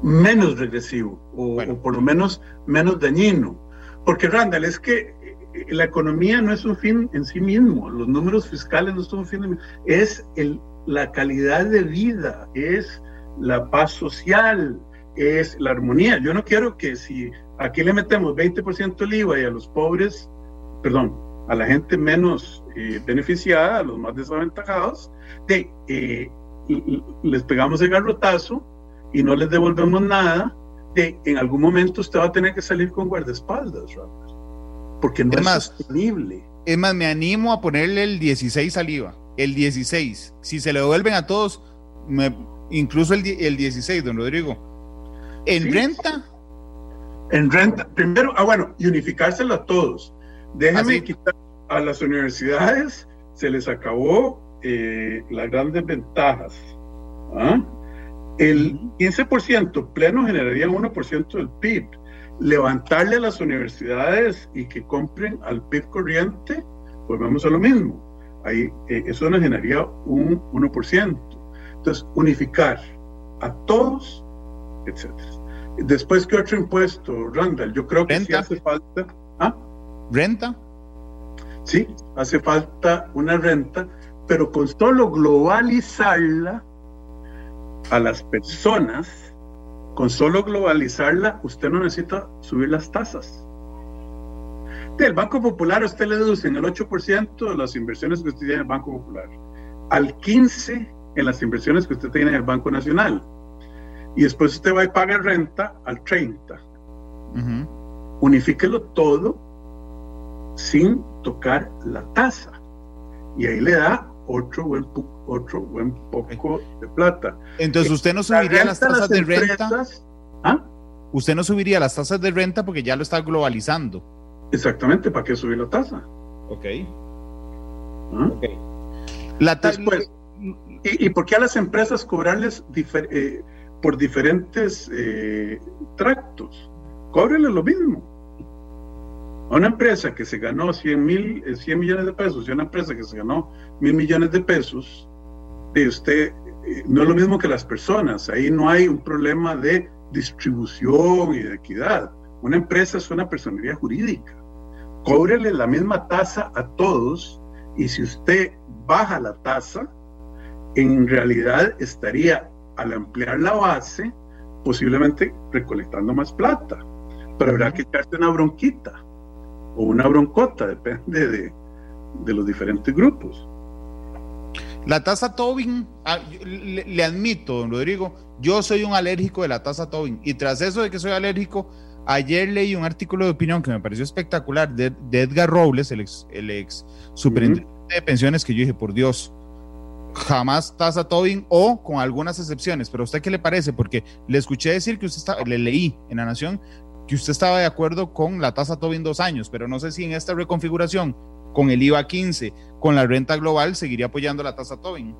Menos regresivo, o, por lo menos menos dañino. Porque, Randall, es que la economía no es un fin en sí mismo, los números fiscales no son un fin, es el, la calidad de vida, es la paz social, es la armonía. Yo no quiero que si aquí le metemos 20% el IVA y a los pobres, perdón, a la gente menos eh, beneficiada, a los más desaventajados, de, eh, les pegamos el garrotazo y no les devolvemos nada, de, en algún momento usted va a tener que salir con guardaespaldas, porque no es, más, sostenible.
Es más, me animo a ponerle el 16 al IVA, el 16. Si se le devuelven a todos, me, incluso el, el 16, don Rodrigo, ¿En renta?
En renta. Primero, ah, bueno, y unificárselo a todos. Déjame quitar a las universidades, se les acabó eh, las grandes ventajas. ¿ah? El 15% pleno generaría 1% del PIB. Levantarle a las universidades y que compren al PIB corriente, pues vamos a lo mismo. Ahí, eh, eso nos generaría un 1%. Entonces, unificar a todos etcétera. Después, ¿qué otro impuesto, Randall? Yo creo que sí hace falta. ¿Ah?
¿Renta?
Sí, hace falta una renta, pero con solo globalizarla a las personas, con solo globalizarla, usted no necesita subir las tasas. Del Banco Popular usted le deduce en el 8% de las inversiones que usted tiene en el Banco Popular, al 15% en las inversiones que usted tiene en el Banco Nacional y después usted va y paga renta al 30. Unifíquelo todo sin tocar la tasa. Y ahí le da otro buen, otro buen poco de plata.
Entonces usted no subiría las tasas de renta. ¿Ah? Usted no subiría las tasas de renta porque ya lo está globalizando.
Exactamente, ¿para qué subir la tasa?
Ok.
¿Ah? okay. La Después, ¿y, ¿y, por qué a las empresas cobrarles eh, por diferentes eh, tractos. Cóbrele lo mismo. A una empresa que se ganó 100, mil, 100 eh, millones de pesos y a una empresa que se ganó mil millones de pesos, usted eh, no es lo mismo que las personas. Ahí no hay un problema de distribución y de equidad. Una empresa es una personalidad jurídica. Cóbrele la misma tasa a todos y si usted baja la tasa, en realidad estaría al ampliar la base, posiblemente recolectando más plata. Pero habrá que echarse una bronquita o una broncota, depende de, de los diferentes grupos.
La tasa Tobin, ah, le, admito, don Rodrigo, yo soy un alérgico de la tasa Tobin. Y tras eso de que soy alérgico, ayer leí un artículo de opinión que me pareció espectacular de, Edgar Robles, el ex, superintendente de pensiones, que yo dije, por Dios, jamás tasa Tobin o con algunas excepciones. Pero usted qué le parece? Porque le escuché decir que usted estaba, le leí en la Nación que usted estaba de acuerdo con la tasa Tobin dos años, pero no sé si en esta reconfiguración con el IVA 15, con la renta global, seguiría apoyando la tasa Tobin.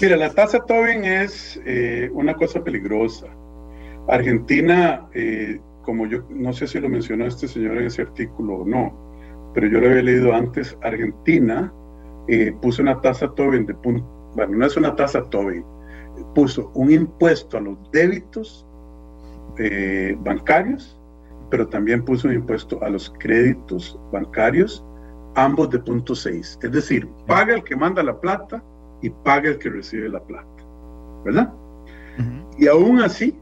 Mira, la tasa Tobin es eh, una cosa peligrosa. Argentina, eh, como yo no sé si lo mencionó este señor en ese artículo o no, pero yo lo había leído antes, Argentina eh, puso una tasa Tobin de punto, bueno, no es una tasa Tobin, puso un impuesto a los débitos eh, bancarios, pero también puso un impuesto a los créditos bancarios, ambos de punto 6. Es decir, paga el que manda la plata y paga el que recibe la plata, ¿verdad? Y aún así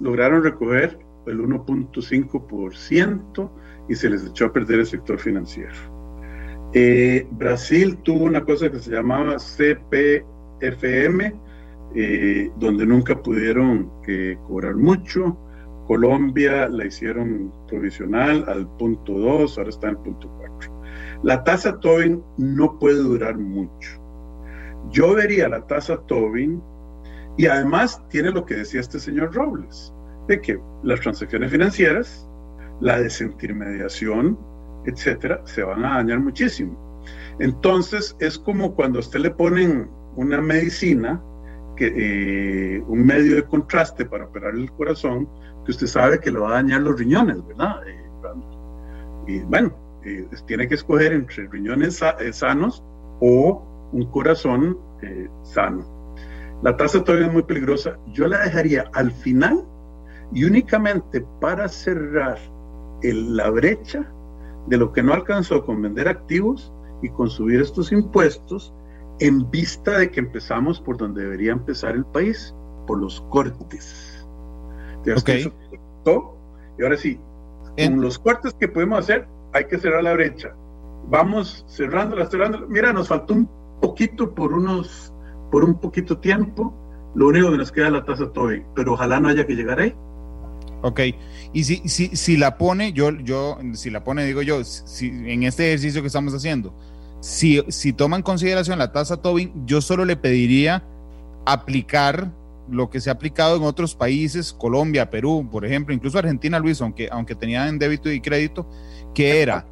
lograron recoger el 1.5% y se les echó a perder el sector financiero. Eh, Brasil tuvo una cosa que se llamaba CPFM, eh, donde nunca pudieron eh, cobrar mucho. Colombia la hicieron provisional al punto 2, ahora está en punto 4. La tasa Tobin no puede durar mucho. Yo vería la tasa Tobin y además tiene lo que decía este señor Robles, de que las transacciones financieras, la desintermediación, etcétera, se van a dañar muchísimo. Entonces es como cuando a usted le ponen una medicina, que, eh, un medio de contraste para operar el corazón, que usted sabe que le va a dañar los riñones, ¿verdad? Eh, y bueno, eh, tiene que escoger entre riñones sanos o un corazón sano. La tasa todavía es muy peligrosa. Yo la dejaría al final y únicamente para cerrar la brecha de lo que no alcanzó con vender activos y con subir estos impuestos en vista de que empezamos por donde debería empezar el país, por los cortes. Okay. Y ahora sí, en los cortes que podemos hacer, hay que cerrar la brecha. Vamos cerrándola, cerrándola. Mira, nos faltó un poquito por unos, por un poquito tiempo. Lo único que nos queda es la tasa Tobin, pero ojalá no haya que llegar ahí.
Ok, y si, si, si la pone, yo, yo, si la pone, digo yo, si, en este ejercicio que estamos haciendo, si, si toma en consideración la tasa Tobin, yo solo le pediría aplicar lo que se ha aplicado en otros países, Colombia, Perú, por ejemplo, incluso Argentina, Luis, aunque, aunque tenían débito y crédito, que era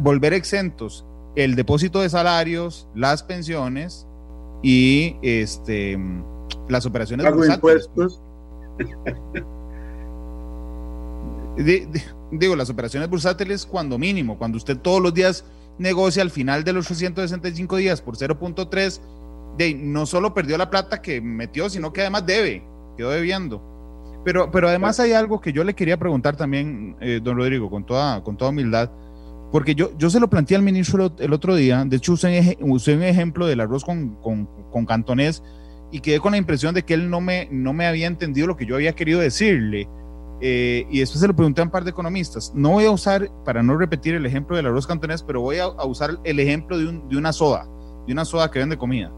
volver exentos el depósito de salarios, las pensiones y este, las operaciones bursátiles digo, las operaciones bursátiles cuando mínimo, cuando usted todos los días negocia al final de los 365 días por 0.3, de, no solo perdió la plata que metió, sino que además debe, quedó debiendo. Pero, pero además hay algo que yo le quería preguntar también, eh, don Rodrigo, con toda, con toda humildad, porque yo, yo se lo planteé al ministro el otro día, de hecho usé, usé un ejemplo del arroz con, con, con, cantonés y quedé con la impresión de que él no me, no me había entendido lo que yo había querido decirle. Eh, y después se lo pregunté a un par de economistas. No voy a usar, para no repetir el ejemplo del arroz cantonés, pero voy a, usar el ejemplo de, un, de, una soda, de una soda que vende comida.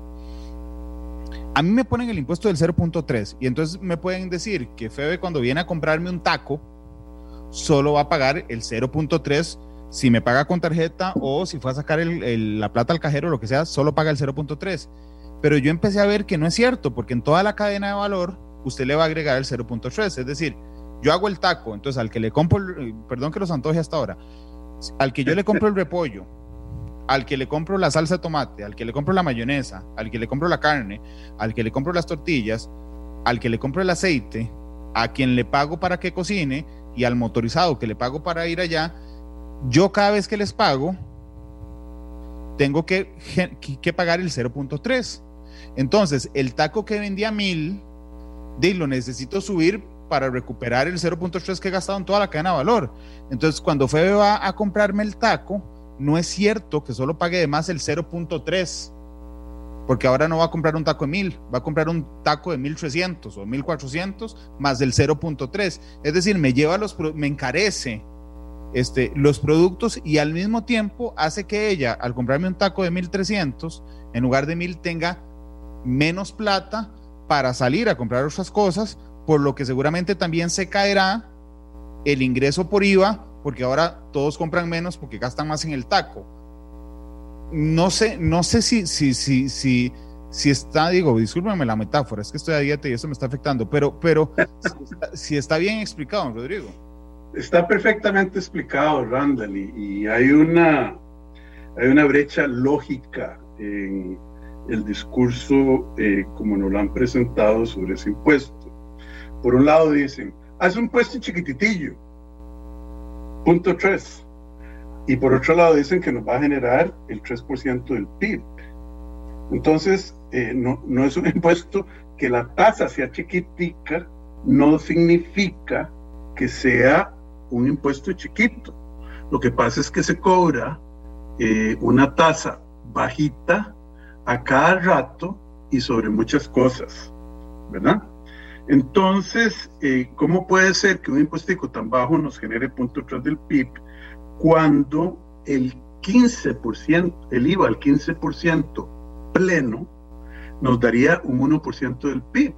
A mí me ponen el impuesto del 0.3 y entonces me pueden decir que Febe cuando viene a comprarme un taco, solo va a pagar el 0.3 si me paga con tarjeta o si fue a sacar la plata al cajero lo que sea, solo paga el 0.3. Pero yo empecé a ver que no es cierto, porque en toda la cadena de valor usted le va a agregar el 0.3. Es decir, yo hago el taco, entonces al que le compro, perdón que los antoje hasta ahora, al que yo le compro el repollo, al que le compro la salsa tomate, al que le compro la mayonesa, al que le compro la carne, al que le compro las tortillas, al que le compro el aceite, a quien le pago para que cocine y al motorizado que le pago para ir allá, yo cada vez que les pago, tengo que, que pagar el 0.3. Entonces, el taco que vendía mil, lo necesito subir para recuperar el 0.3 que he gastado en toda la cadena de valor. Entonces, cuando Febe va a comprarme el taco, no es cierto que solo pague de más el 0.3, porque ahora no va a comprar un taco de 1000, va a comprar un taco de 1300 o 1400 más del 0.3. Es decir, me lleva los me encarece este, los productos y al mismo tiempo hace que ella, al comprarme un taco de 1300, en lugar de 1000 tenga menos plata para salir a comprar otras cosas por lo que seguramente también se caerá el ingreso por IVA, porque ahora todos compran menos porque gastan más en el taco. No sé, no sé si, si, si, si, si está, digo, discúlpeme la metáfora, es que estoy a dieta y eso me está afectando, pero, pero si, está, bien explicado, Rodrigo.
Está perfectamente explicado, Randall, y, hay, una, hay una brecha lógica en el discurso eh, como nos lo han presentado sobre ese impuesto. Por un lado dicen, haz un puesto chiquititillo, punto 3. Y por otro lado dicen que nos va a generar el 3% del PIB. Entonces, eh, no, no es un impuesto que la tasa sea chiquitica, no significa que sea un impuesto chiquito. Lo que pasa es que se cobra eh, una tasa bajita a cada rato y sobre muchas cosas, ¿verdad? Entonces, eh, ¿cómo puede ser que un impuesto tan bajo nos genere punto 3 del PIB cuando el 15%, el IVA al 15% pleno, nos daría un 1% del PIB?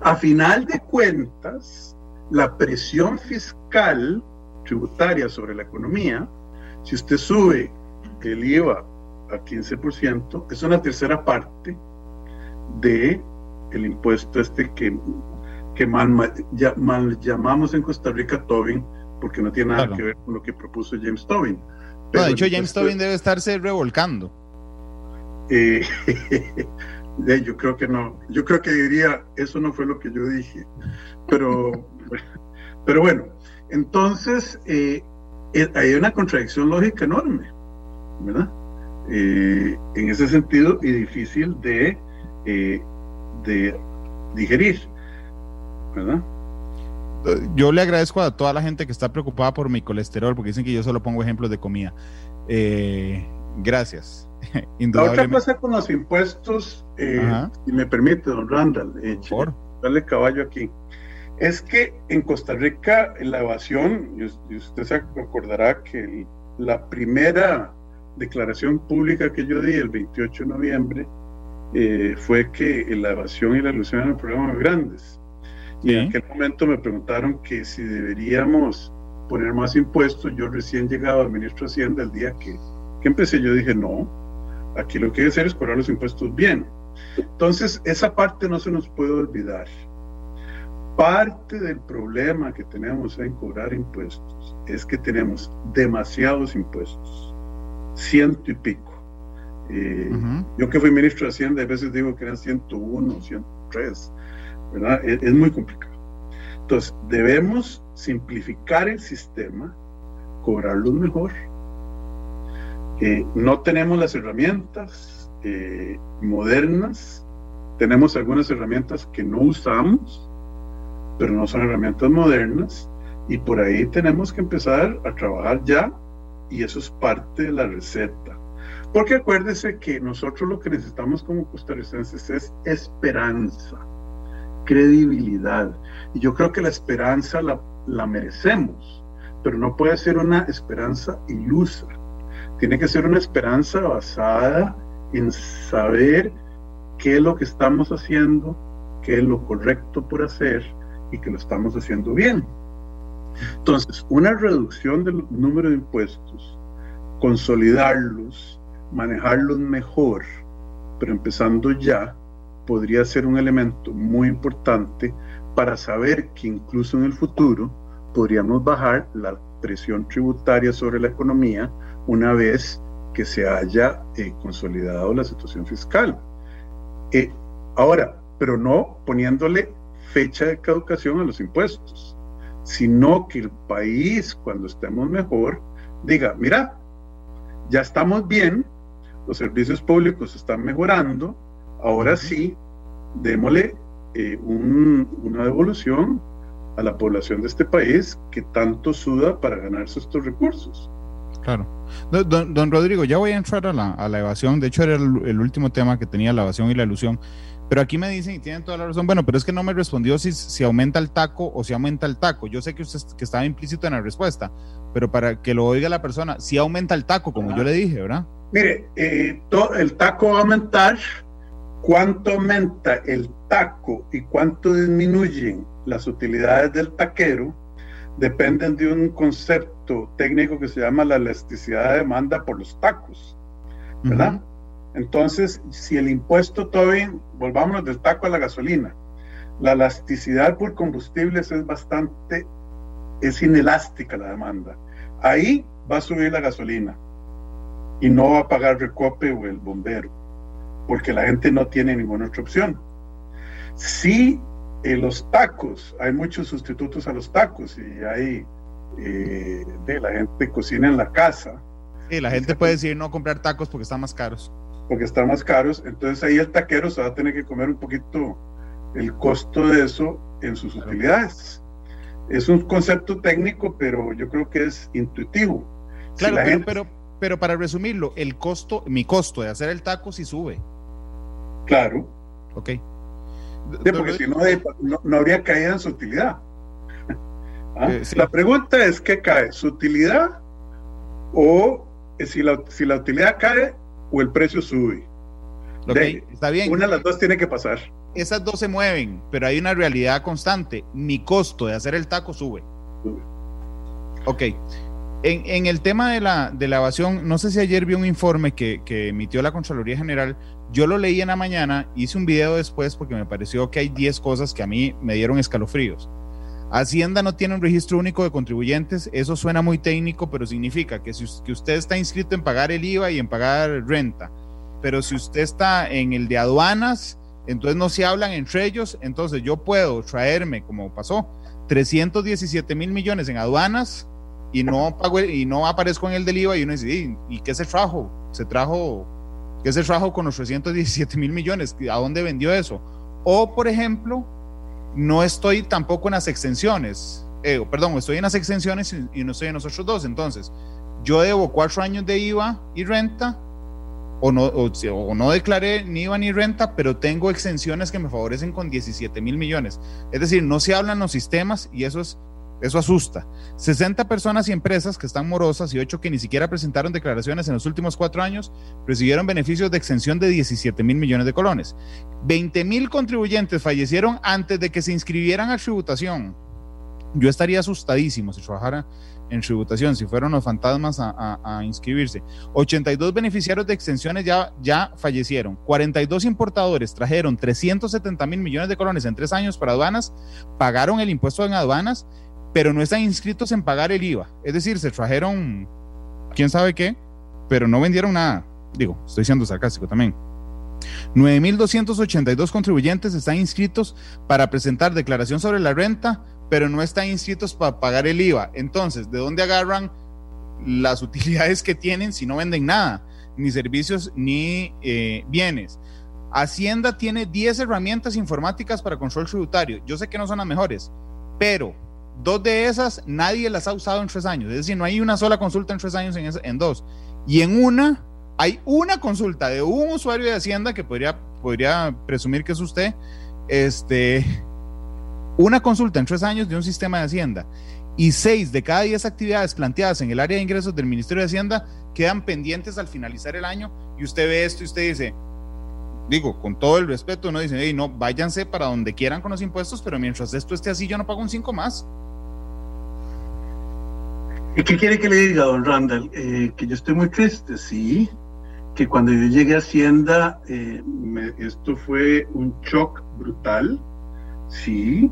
A final de cuentas, la presión fiscal tributaria sobre la economía, si usted sube el IVA al 15%, es una tercera parte de el impuesto este que, que mal, mal, llamamos en Costa Rica Tobin, porque no tiene nada que ver con lo que propuso James Tobin.
de hecho, James Tobin debe estarse revolcando.
Eh, yo creo que no. Yo creo que diría, eso no fue lo que yo dije. Pero, pero bueno, entonces eh, eh, hay una contradicción lógica enorme, ¿verdad? en ese sentido y difícil de, de digerir, ¿verdad?
yo le agradezco a toda la gente que está preocupada por mi colesterol, porque dicen que yo solo pongo ejemplos de comida. Eh, gracias.
La otra cosa con los impuestos, eh, si me permite, don Randall, eh, por darle caballo aquí, es que en Costa Rica la evasión, y usted se acordará que la primera declaración pública que yo di el 28 de noviembre eh, fue que la evasión y la ilusión eran problemas grandes y en aquel momento me preguntaron que si deberíamos poner más impuestos. Yo recién llegado al ministro de Hacienda el día que, que empecé, yo dije, no, aquí lo que hay que hacer es cobrar los impuestos bien. Entonces, esa parte no se nos puede olvidar. Parte del problema que tenemos en cobrar impuestos es que tenemos demasiados impuestos, ciento y pico. Eh, yo que fui ministro de Hacienda, a veces digo que eran 101, 103. Es, muy complicado. Entonces, debemos simplificar el sistema, cobrarlo mejor. Eh, no tenemos las herramientas eh, modernas, tenemos algunas herramientas que no usamos, pero no son herramientas modernas, y por ahí tenemos que empezar a trabajar ya, y eso es parte de la receta. Porque acuérdese que nosotros lo que necesitamos como costarricenses es esperanza credibilidad. Y yo creo que la esperanza la, la merecemos, pero no puede ser una esperanza ilusa. Tiene que ser una esperanza basada en saber qué es lo que estamos haciendo, qué es lo correcto por hacer y que lo estamos haciendo bien. Entonces, una reducción del número de impuestos, consolidarlos, manejarlos mejor, pero empezando ya, podría ser un elemento muy importante para saber que incluso en el futuro podríamos bajar la presión tributaria sobre la economía una vez que se haya eh, consolidado la situación fiscal. Eh, ahora, pero no poniéndole fecha de caducación a los impuestos, sino que el país, cuando estemos mejor, diga, mira, ya estamos bien, los servicios públicos están mejorando, ahora sí, démosle eh, una devolución a la población de este país que tanto suda para ganarse estos recursos.
Claro. Don, Rodrigo, ya voy a entrar a la, a la evasión. De hecho, era el, último tema que tenía la evasión y la ilusión. Pero aquí me dicen, y tienen toda la razón, bueno, pero es que no me respondió si, si aumenta el taco o si aumenta el taco. Yo sé que usted que estaba implícito en la respuesta, pero para que lo oiga la persona, si aumenta el taco, como yo le dije, ¿verdad?
Mire, eh, el taco va a aumentar cuánto aumenta el taco y cuánto disminuyen las utilidades del taquero dependen de un concepto técnico que se llama la elasticidad de demanda por los tacos, ¿verdad? Entonces, si el impuesto todavía, volvámonos del taco a la gasolina, la elasticidad por combustibles es bastante, es inelástica la demanda. Ahí va a subir la gasolina y no va a pagar recope o el bombero porque la gente no tiene ninguna otra opción. Sí, en los tacos, hay muchos sustitutos a los tacos y hay eh, de la gente cocina en la casa.
Sí, la gente puede decir no comprar tacos porque están más caros.
Porque están más caros, entonces ahí el taquero se va a tener que comer un poquito el costo de eso en sus utilidades. Es un concepto técnico, pero yo creo que es intuitivo.
Claro, pero, pero, pero, para resumirlo, el costo, mi costo de hacer el taco sí sube.
Claro.
Ok.
porque si no, no, habría caída en su utilidad. ¿Ah? Eh, la pregunta es: ¿qué cae? ¿Su utilidad o si la, si la utilidad cae o el precio sube?
está bien.
Una de las dos tiene que pasar.
Esas dos se mueven, pero hay una realidad constante. Mi costo de hacer el taco sube. sube. Ok. En, el tema de la, de evasión, no sé si ayer vi un informe que, que emitió la Contraloría General yo lo leí en la mañana, hice un video después porque me pareció que hay 10 cosas que a mí me dieron escalofríos. Hacienda no tiene un registro único de contribuyentes, eso suena muy técnico, pero significa que si que usted está inscrito en pagar el IVA y en pagar renta, pero si usted está en el de aduanas, entonces no se hablan entre ellos, entonces yo puedo traerme, como pasó, 317 mil millones en aduanas y no pago y no aparezco en el del IVA y uno dice, ¿y, qué se trajo? Se trajo, ¿qué se trajo con los 317 mil millones? ¿A dónde vendió eso? O, por ejemplo, no estoy tampoco en las extensiones, eh, perdón, estoy en las extensiones y, no estoy en los otros dos. Entonces, yo debo cuatro años de IVA y renta, o no, o, no declaré ni IVA ni renta, pero tengo exenciones que me favorecen con 17 mil millones. Es decir, no se hablan los sistemas y eso es eso asusta. 60 personas y empresas que están morosas y 8 que ni siquiera presentaron declaraciones en los últimos cuatro años recibieron beneficios de exención de 17 mil millones de colones. 20 mil contribuyentes fallecieron antes de que se inscribieran a tributación. Yo estaría asustadísimo si trabajara en tributación, si fueron los fantasmas a, inscribirse. 82 beneficiarios de exenciones ya, ya fallecieron. 42 importadores trajeron 370 mil millones de colones en tres años para aduanas, pagaron el impuesto en aduanas pero no están inscritos en pagar el IVA. Es decir, se trajeron quién sabe qué, pero no vendieron nada. Digo, estoy siendo sarcástico también. 9.282 contribuyentes están inscritos para presentar declaración sobre la renta, pero no están inscritos para pagar el IVA. Entonces, ¿de dónde agarran las utilidades que tienen si no venden nada? Ni servicios ni eh, bienes. Hacienda tiene 10 herramientas informáticas para control tributario. Yo sé que no son las mejores, pero Dos de esas nadie las ha usado en tres años. Es decir, no hay una sola consulta en tres años en, dos. Y en una hay una consulta de un usuario de Hacienda que podría, podría presumir que es usted. Este, una consulta en tres años de un sistema de Hacienda. Y seis de cada diez actividades planteadas en el área de ingresos del Ministerio de Hacienda quedan pendientes al finalizar el año. Y usted ve esto y usted dice, digo, con todo el respeto, uno dice, no, váyanse para donde quieran con los impuestos, pero mientras esto esté así, yo no pago un 5 más.
¿Y qué quiere que le diga, don Randall? Eh, que yo estoy muy triste, sí. Que cuando yo llegué a Hacienda, eh, esto fue un shock brutal, sí.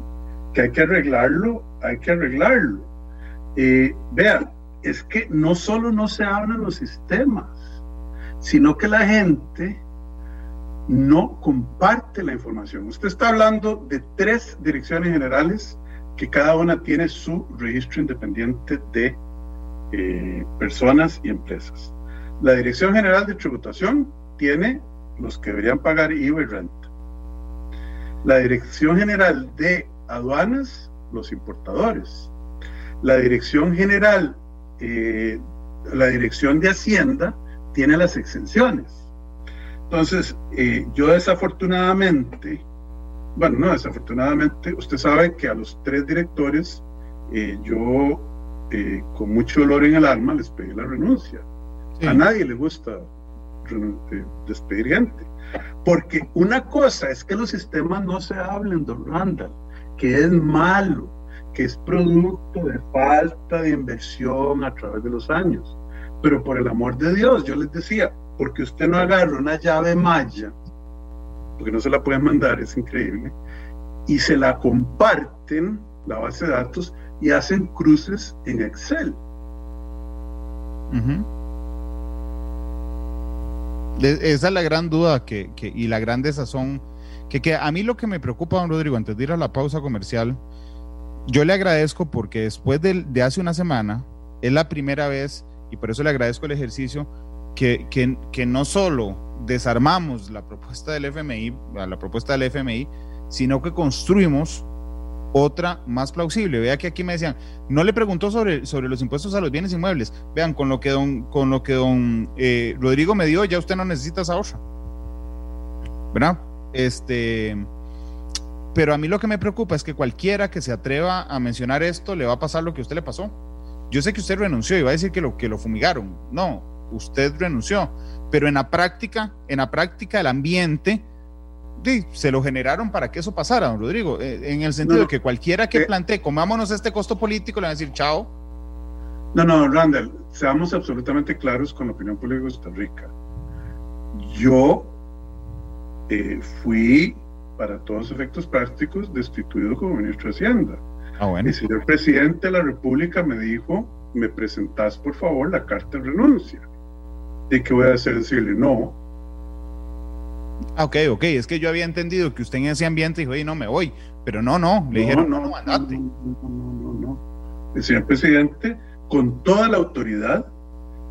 Que hay que arreglarlo, hay que arreglarlo. Eh, vean, es que no solo no se hablan los sistemas, sino que la gente no comparte la información. Usted está hablando de tres direcciones generales que cada una tiene su registro independiente de eh, personas y empresas. La Dirección General de Tributación tiene los que deberían pagar IVA y renta. La Dirección General de Aduanas, los importadores. La Dirección General, eh, la Dirección de Hacienda tiene las exenciones. Entonces, eh, yo desafortunadamente, bueno, no desafortunadamente, usted sabe que a los tres directores yo eh, con mucho dolor en el alma les pedí la renuncia. A nadie le gusta eh, despedir gente. Porque una cosa es que los sistemas no se hablen, don Randall, que es malo, que es producto de falta de inversión a través de los años. Pero por el amor de Dios, yo les decía, porque usted no agarra una llave maya, porque no se la pueden mandar, es increíble, y se la comparten, la base de datos, y hacen cruces en Excel.
Esa es la gran duda que, y la gran desazón. Que, que a mí lo que me preocupa, don Rodrigo, antes de ir a la pausa comercial, yo le agradezco porque después de, hace una semana, es la primera vez, y por eso le agradezco el ejercicio, que, que, que no solo desarmamos la propuesta del FMI, la propuesta del FMI, sino que construimos otra más plausible. Vea que aquí me decían, no le preguntó sobre, sobre los impuestos a los bienes inmuebles. Vean, con lo que don, con lo que don eh, Rodrigo me dio, ya usted no necesita esa otra. ¿Verdad? Este, pero a mí lo que me preocupa es que cualquiera que se atreva a mencionar esto le va a pasar lo que a usted le pasó. Yo sé que usted renunció y va a decir que lo, que lo fumigaron. No, usted renunció. Pero en la práctica, en la práctica el ambiente se lo generaron para que eso pasara, don Rodrigo, eh, en el sentido de que cualquiera que eh, plantee, comámonos este costo político, le va a decir chao.
No, no, Randall, seamos absolutamente claros con la opinión pública de Costa Rica. Yo eh, fui, para todos efectos prácticos, destituido como ministro de Hacienda. Ah, el señor presidente de la República me dijo, me presentás por favor la carta de renuncia. ¿Y qué voy a hacer? Decirle no.
Ah, ok, ok, es que yo había entendido que usted en ese ambiente dijo, oye, no me voy, pero no, no, le dijeron, no, no, no, no, no,
no. El señor presidente, con toda la autoridad,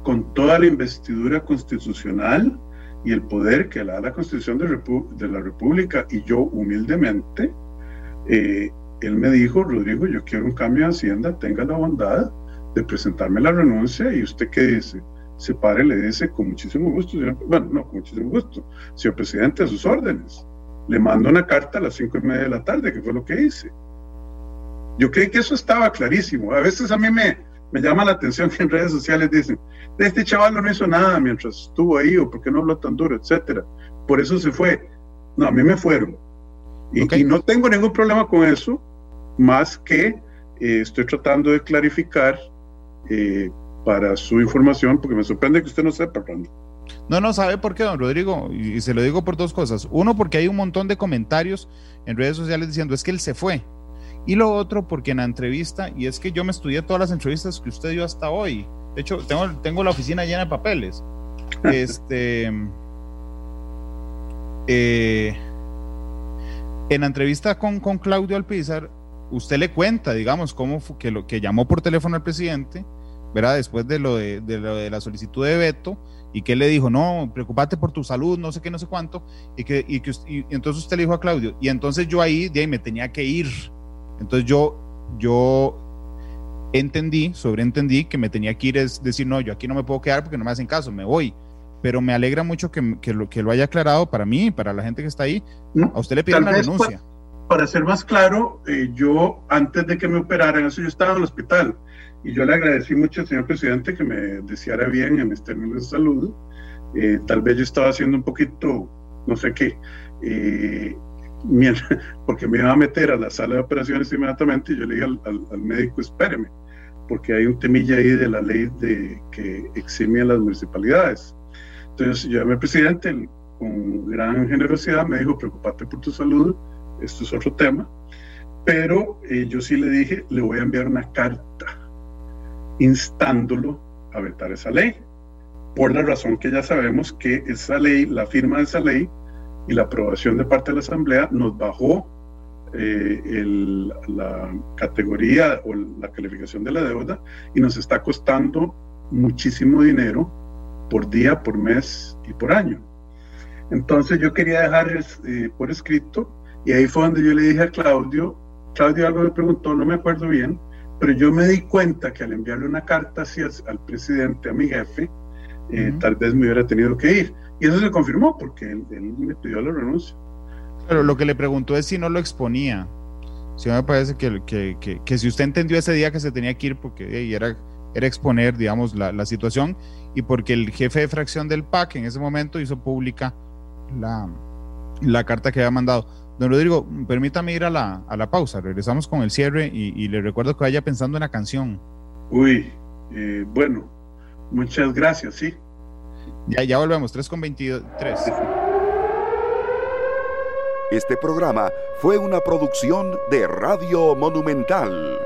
con toda la investidura constitucional y el poder que le da la Constitución de, de la República, y yo humildemente, eh, él me dijo, Rodrigo, yo quiero un cambio de Hacienda, tenga la bondad de presentarme la renuncia y usted qué dice, se pare y le dice con muchísimo gusto, bueno, no, con muchísimo gusto, señor presidente, a sus órdenes. Le mando una carta a las cinco y media de la tarde, que fue lo que hice. Yo creí que eso estaba clarísimo. A veces a mí me, me llama la atención que en redes sociales dicen, este chaval no hizo nada mientras estuvo ahí, o porque no habló tan duro, etcétera. Por eso se fue. No, a mí me fueron. Y, no tengo ningún problema con eso, más que eh, estoy tratando de clarificar eh, para su información, porque me sorprende que usted no sepa, Randy.
No, no sabe por qué, don Rodrigo, y se lo digo por dos cosas. Uno, porque hay un montón de comentarios en redes sociales diciendo es que él se fue. Y lo otro, porque en la entrevista, y es que yo me estudié todas las entrevistas que usted dio hasta hoy. De hecho, tengo, tengo la oficina llena de papeles. este. Eh, en la entrevista con, con Claudio Alpizar, usted le cuenta, digamos, cómo fue que, lo, que llamó por teléfono al presidente, ¿verdad? Después de lo de, lo de la solicitud de veto, y que él le dijo, no, preocupate por tu salud, no sé qué, no sé cuánto, y que, y que entonces usted le dijo a Claudio, y entonces yo ahí, de ahí me tenía que ir. Entonces yo, yo entendí, sobreentendí que me tenía que ir, es decir, no, yo aquí no me puedo quedar porque no me hacen caso, me voy pero me alegra mucho que, que, lo, que lo haya aclarado para mí, para la gente que está ahí. A usted le piden la renuncia.
Para, ser más claro, eh, yo antes de que me operaran, eso yo estaba en el hospital y yo le agradecí mucho al señor presidente que me deseara bien en mis términos de salud. Eh, tal vez yo estaba haciendo un poquito, no sé qué, eh, porque me iba a meter a la sala de operaciones inmediatamente y yo le dije al, al, médico, espéreme, porque hay un temilla ahí de la ley de que exime a las municipalidades. Entonces yo llamé al presidente, con gran generosidad me dijo, preocupate por tu salud, esto es otro tema, pero eh, yo sí le dije, le voy a enviar una carta instándolo a vetar esa ley, por la razón que ya sabemos que esa ley, la firma de esa ley y la aprobación de parte de la Asamblea nos bajó eh, la categoría o la calificación de la deuda y nos está costando muchísimo dinero por día, por mes y por año. Entonces yo quería dejar eh, por escrito y ahí fue donde yo le dije a Claudio, Claudio algo me preguntó, no me acuerdo bien, pero yo me di cuenta que al enviarle una carta así al, presidente, a mi jefe, eh, tal vez me hubiera tenido que ir. Y eso se confirmó porque él, me pidió la renuncia.
Pero lo que le preguntó es si no lo exponía. Sí me parece que, que, que, si usted entendió ese día que se tenía que ir porque era, era exponer, digamos, la, la situación y porque el jefe de fracción del PAC en ese momento hizo pública la, la carta que había mandado. Don Rodrigo, permítame ir a la, a la pausa, regresamos con el cierre y, le recuerdo que vaya pensando en la canción.
Uy, eh, bueno, muchas gracias, sí.
Ya, ya volvemos, 3 con 23.
Este programa fue una producción de Radio Monumental.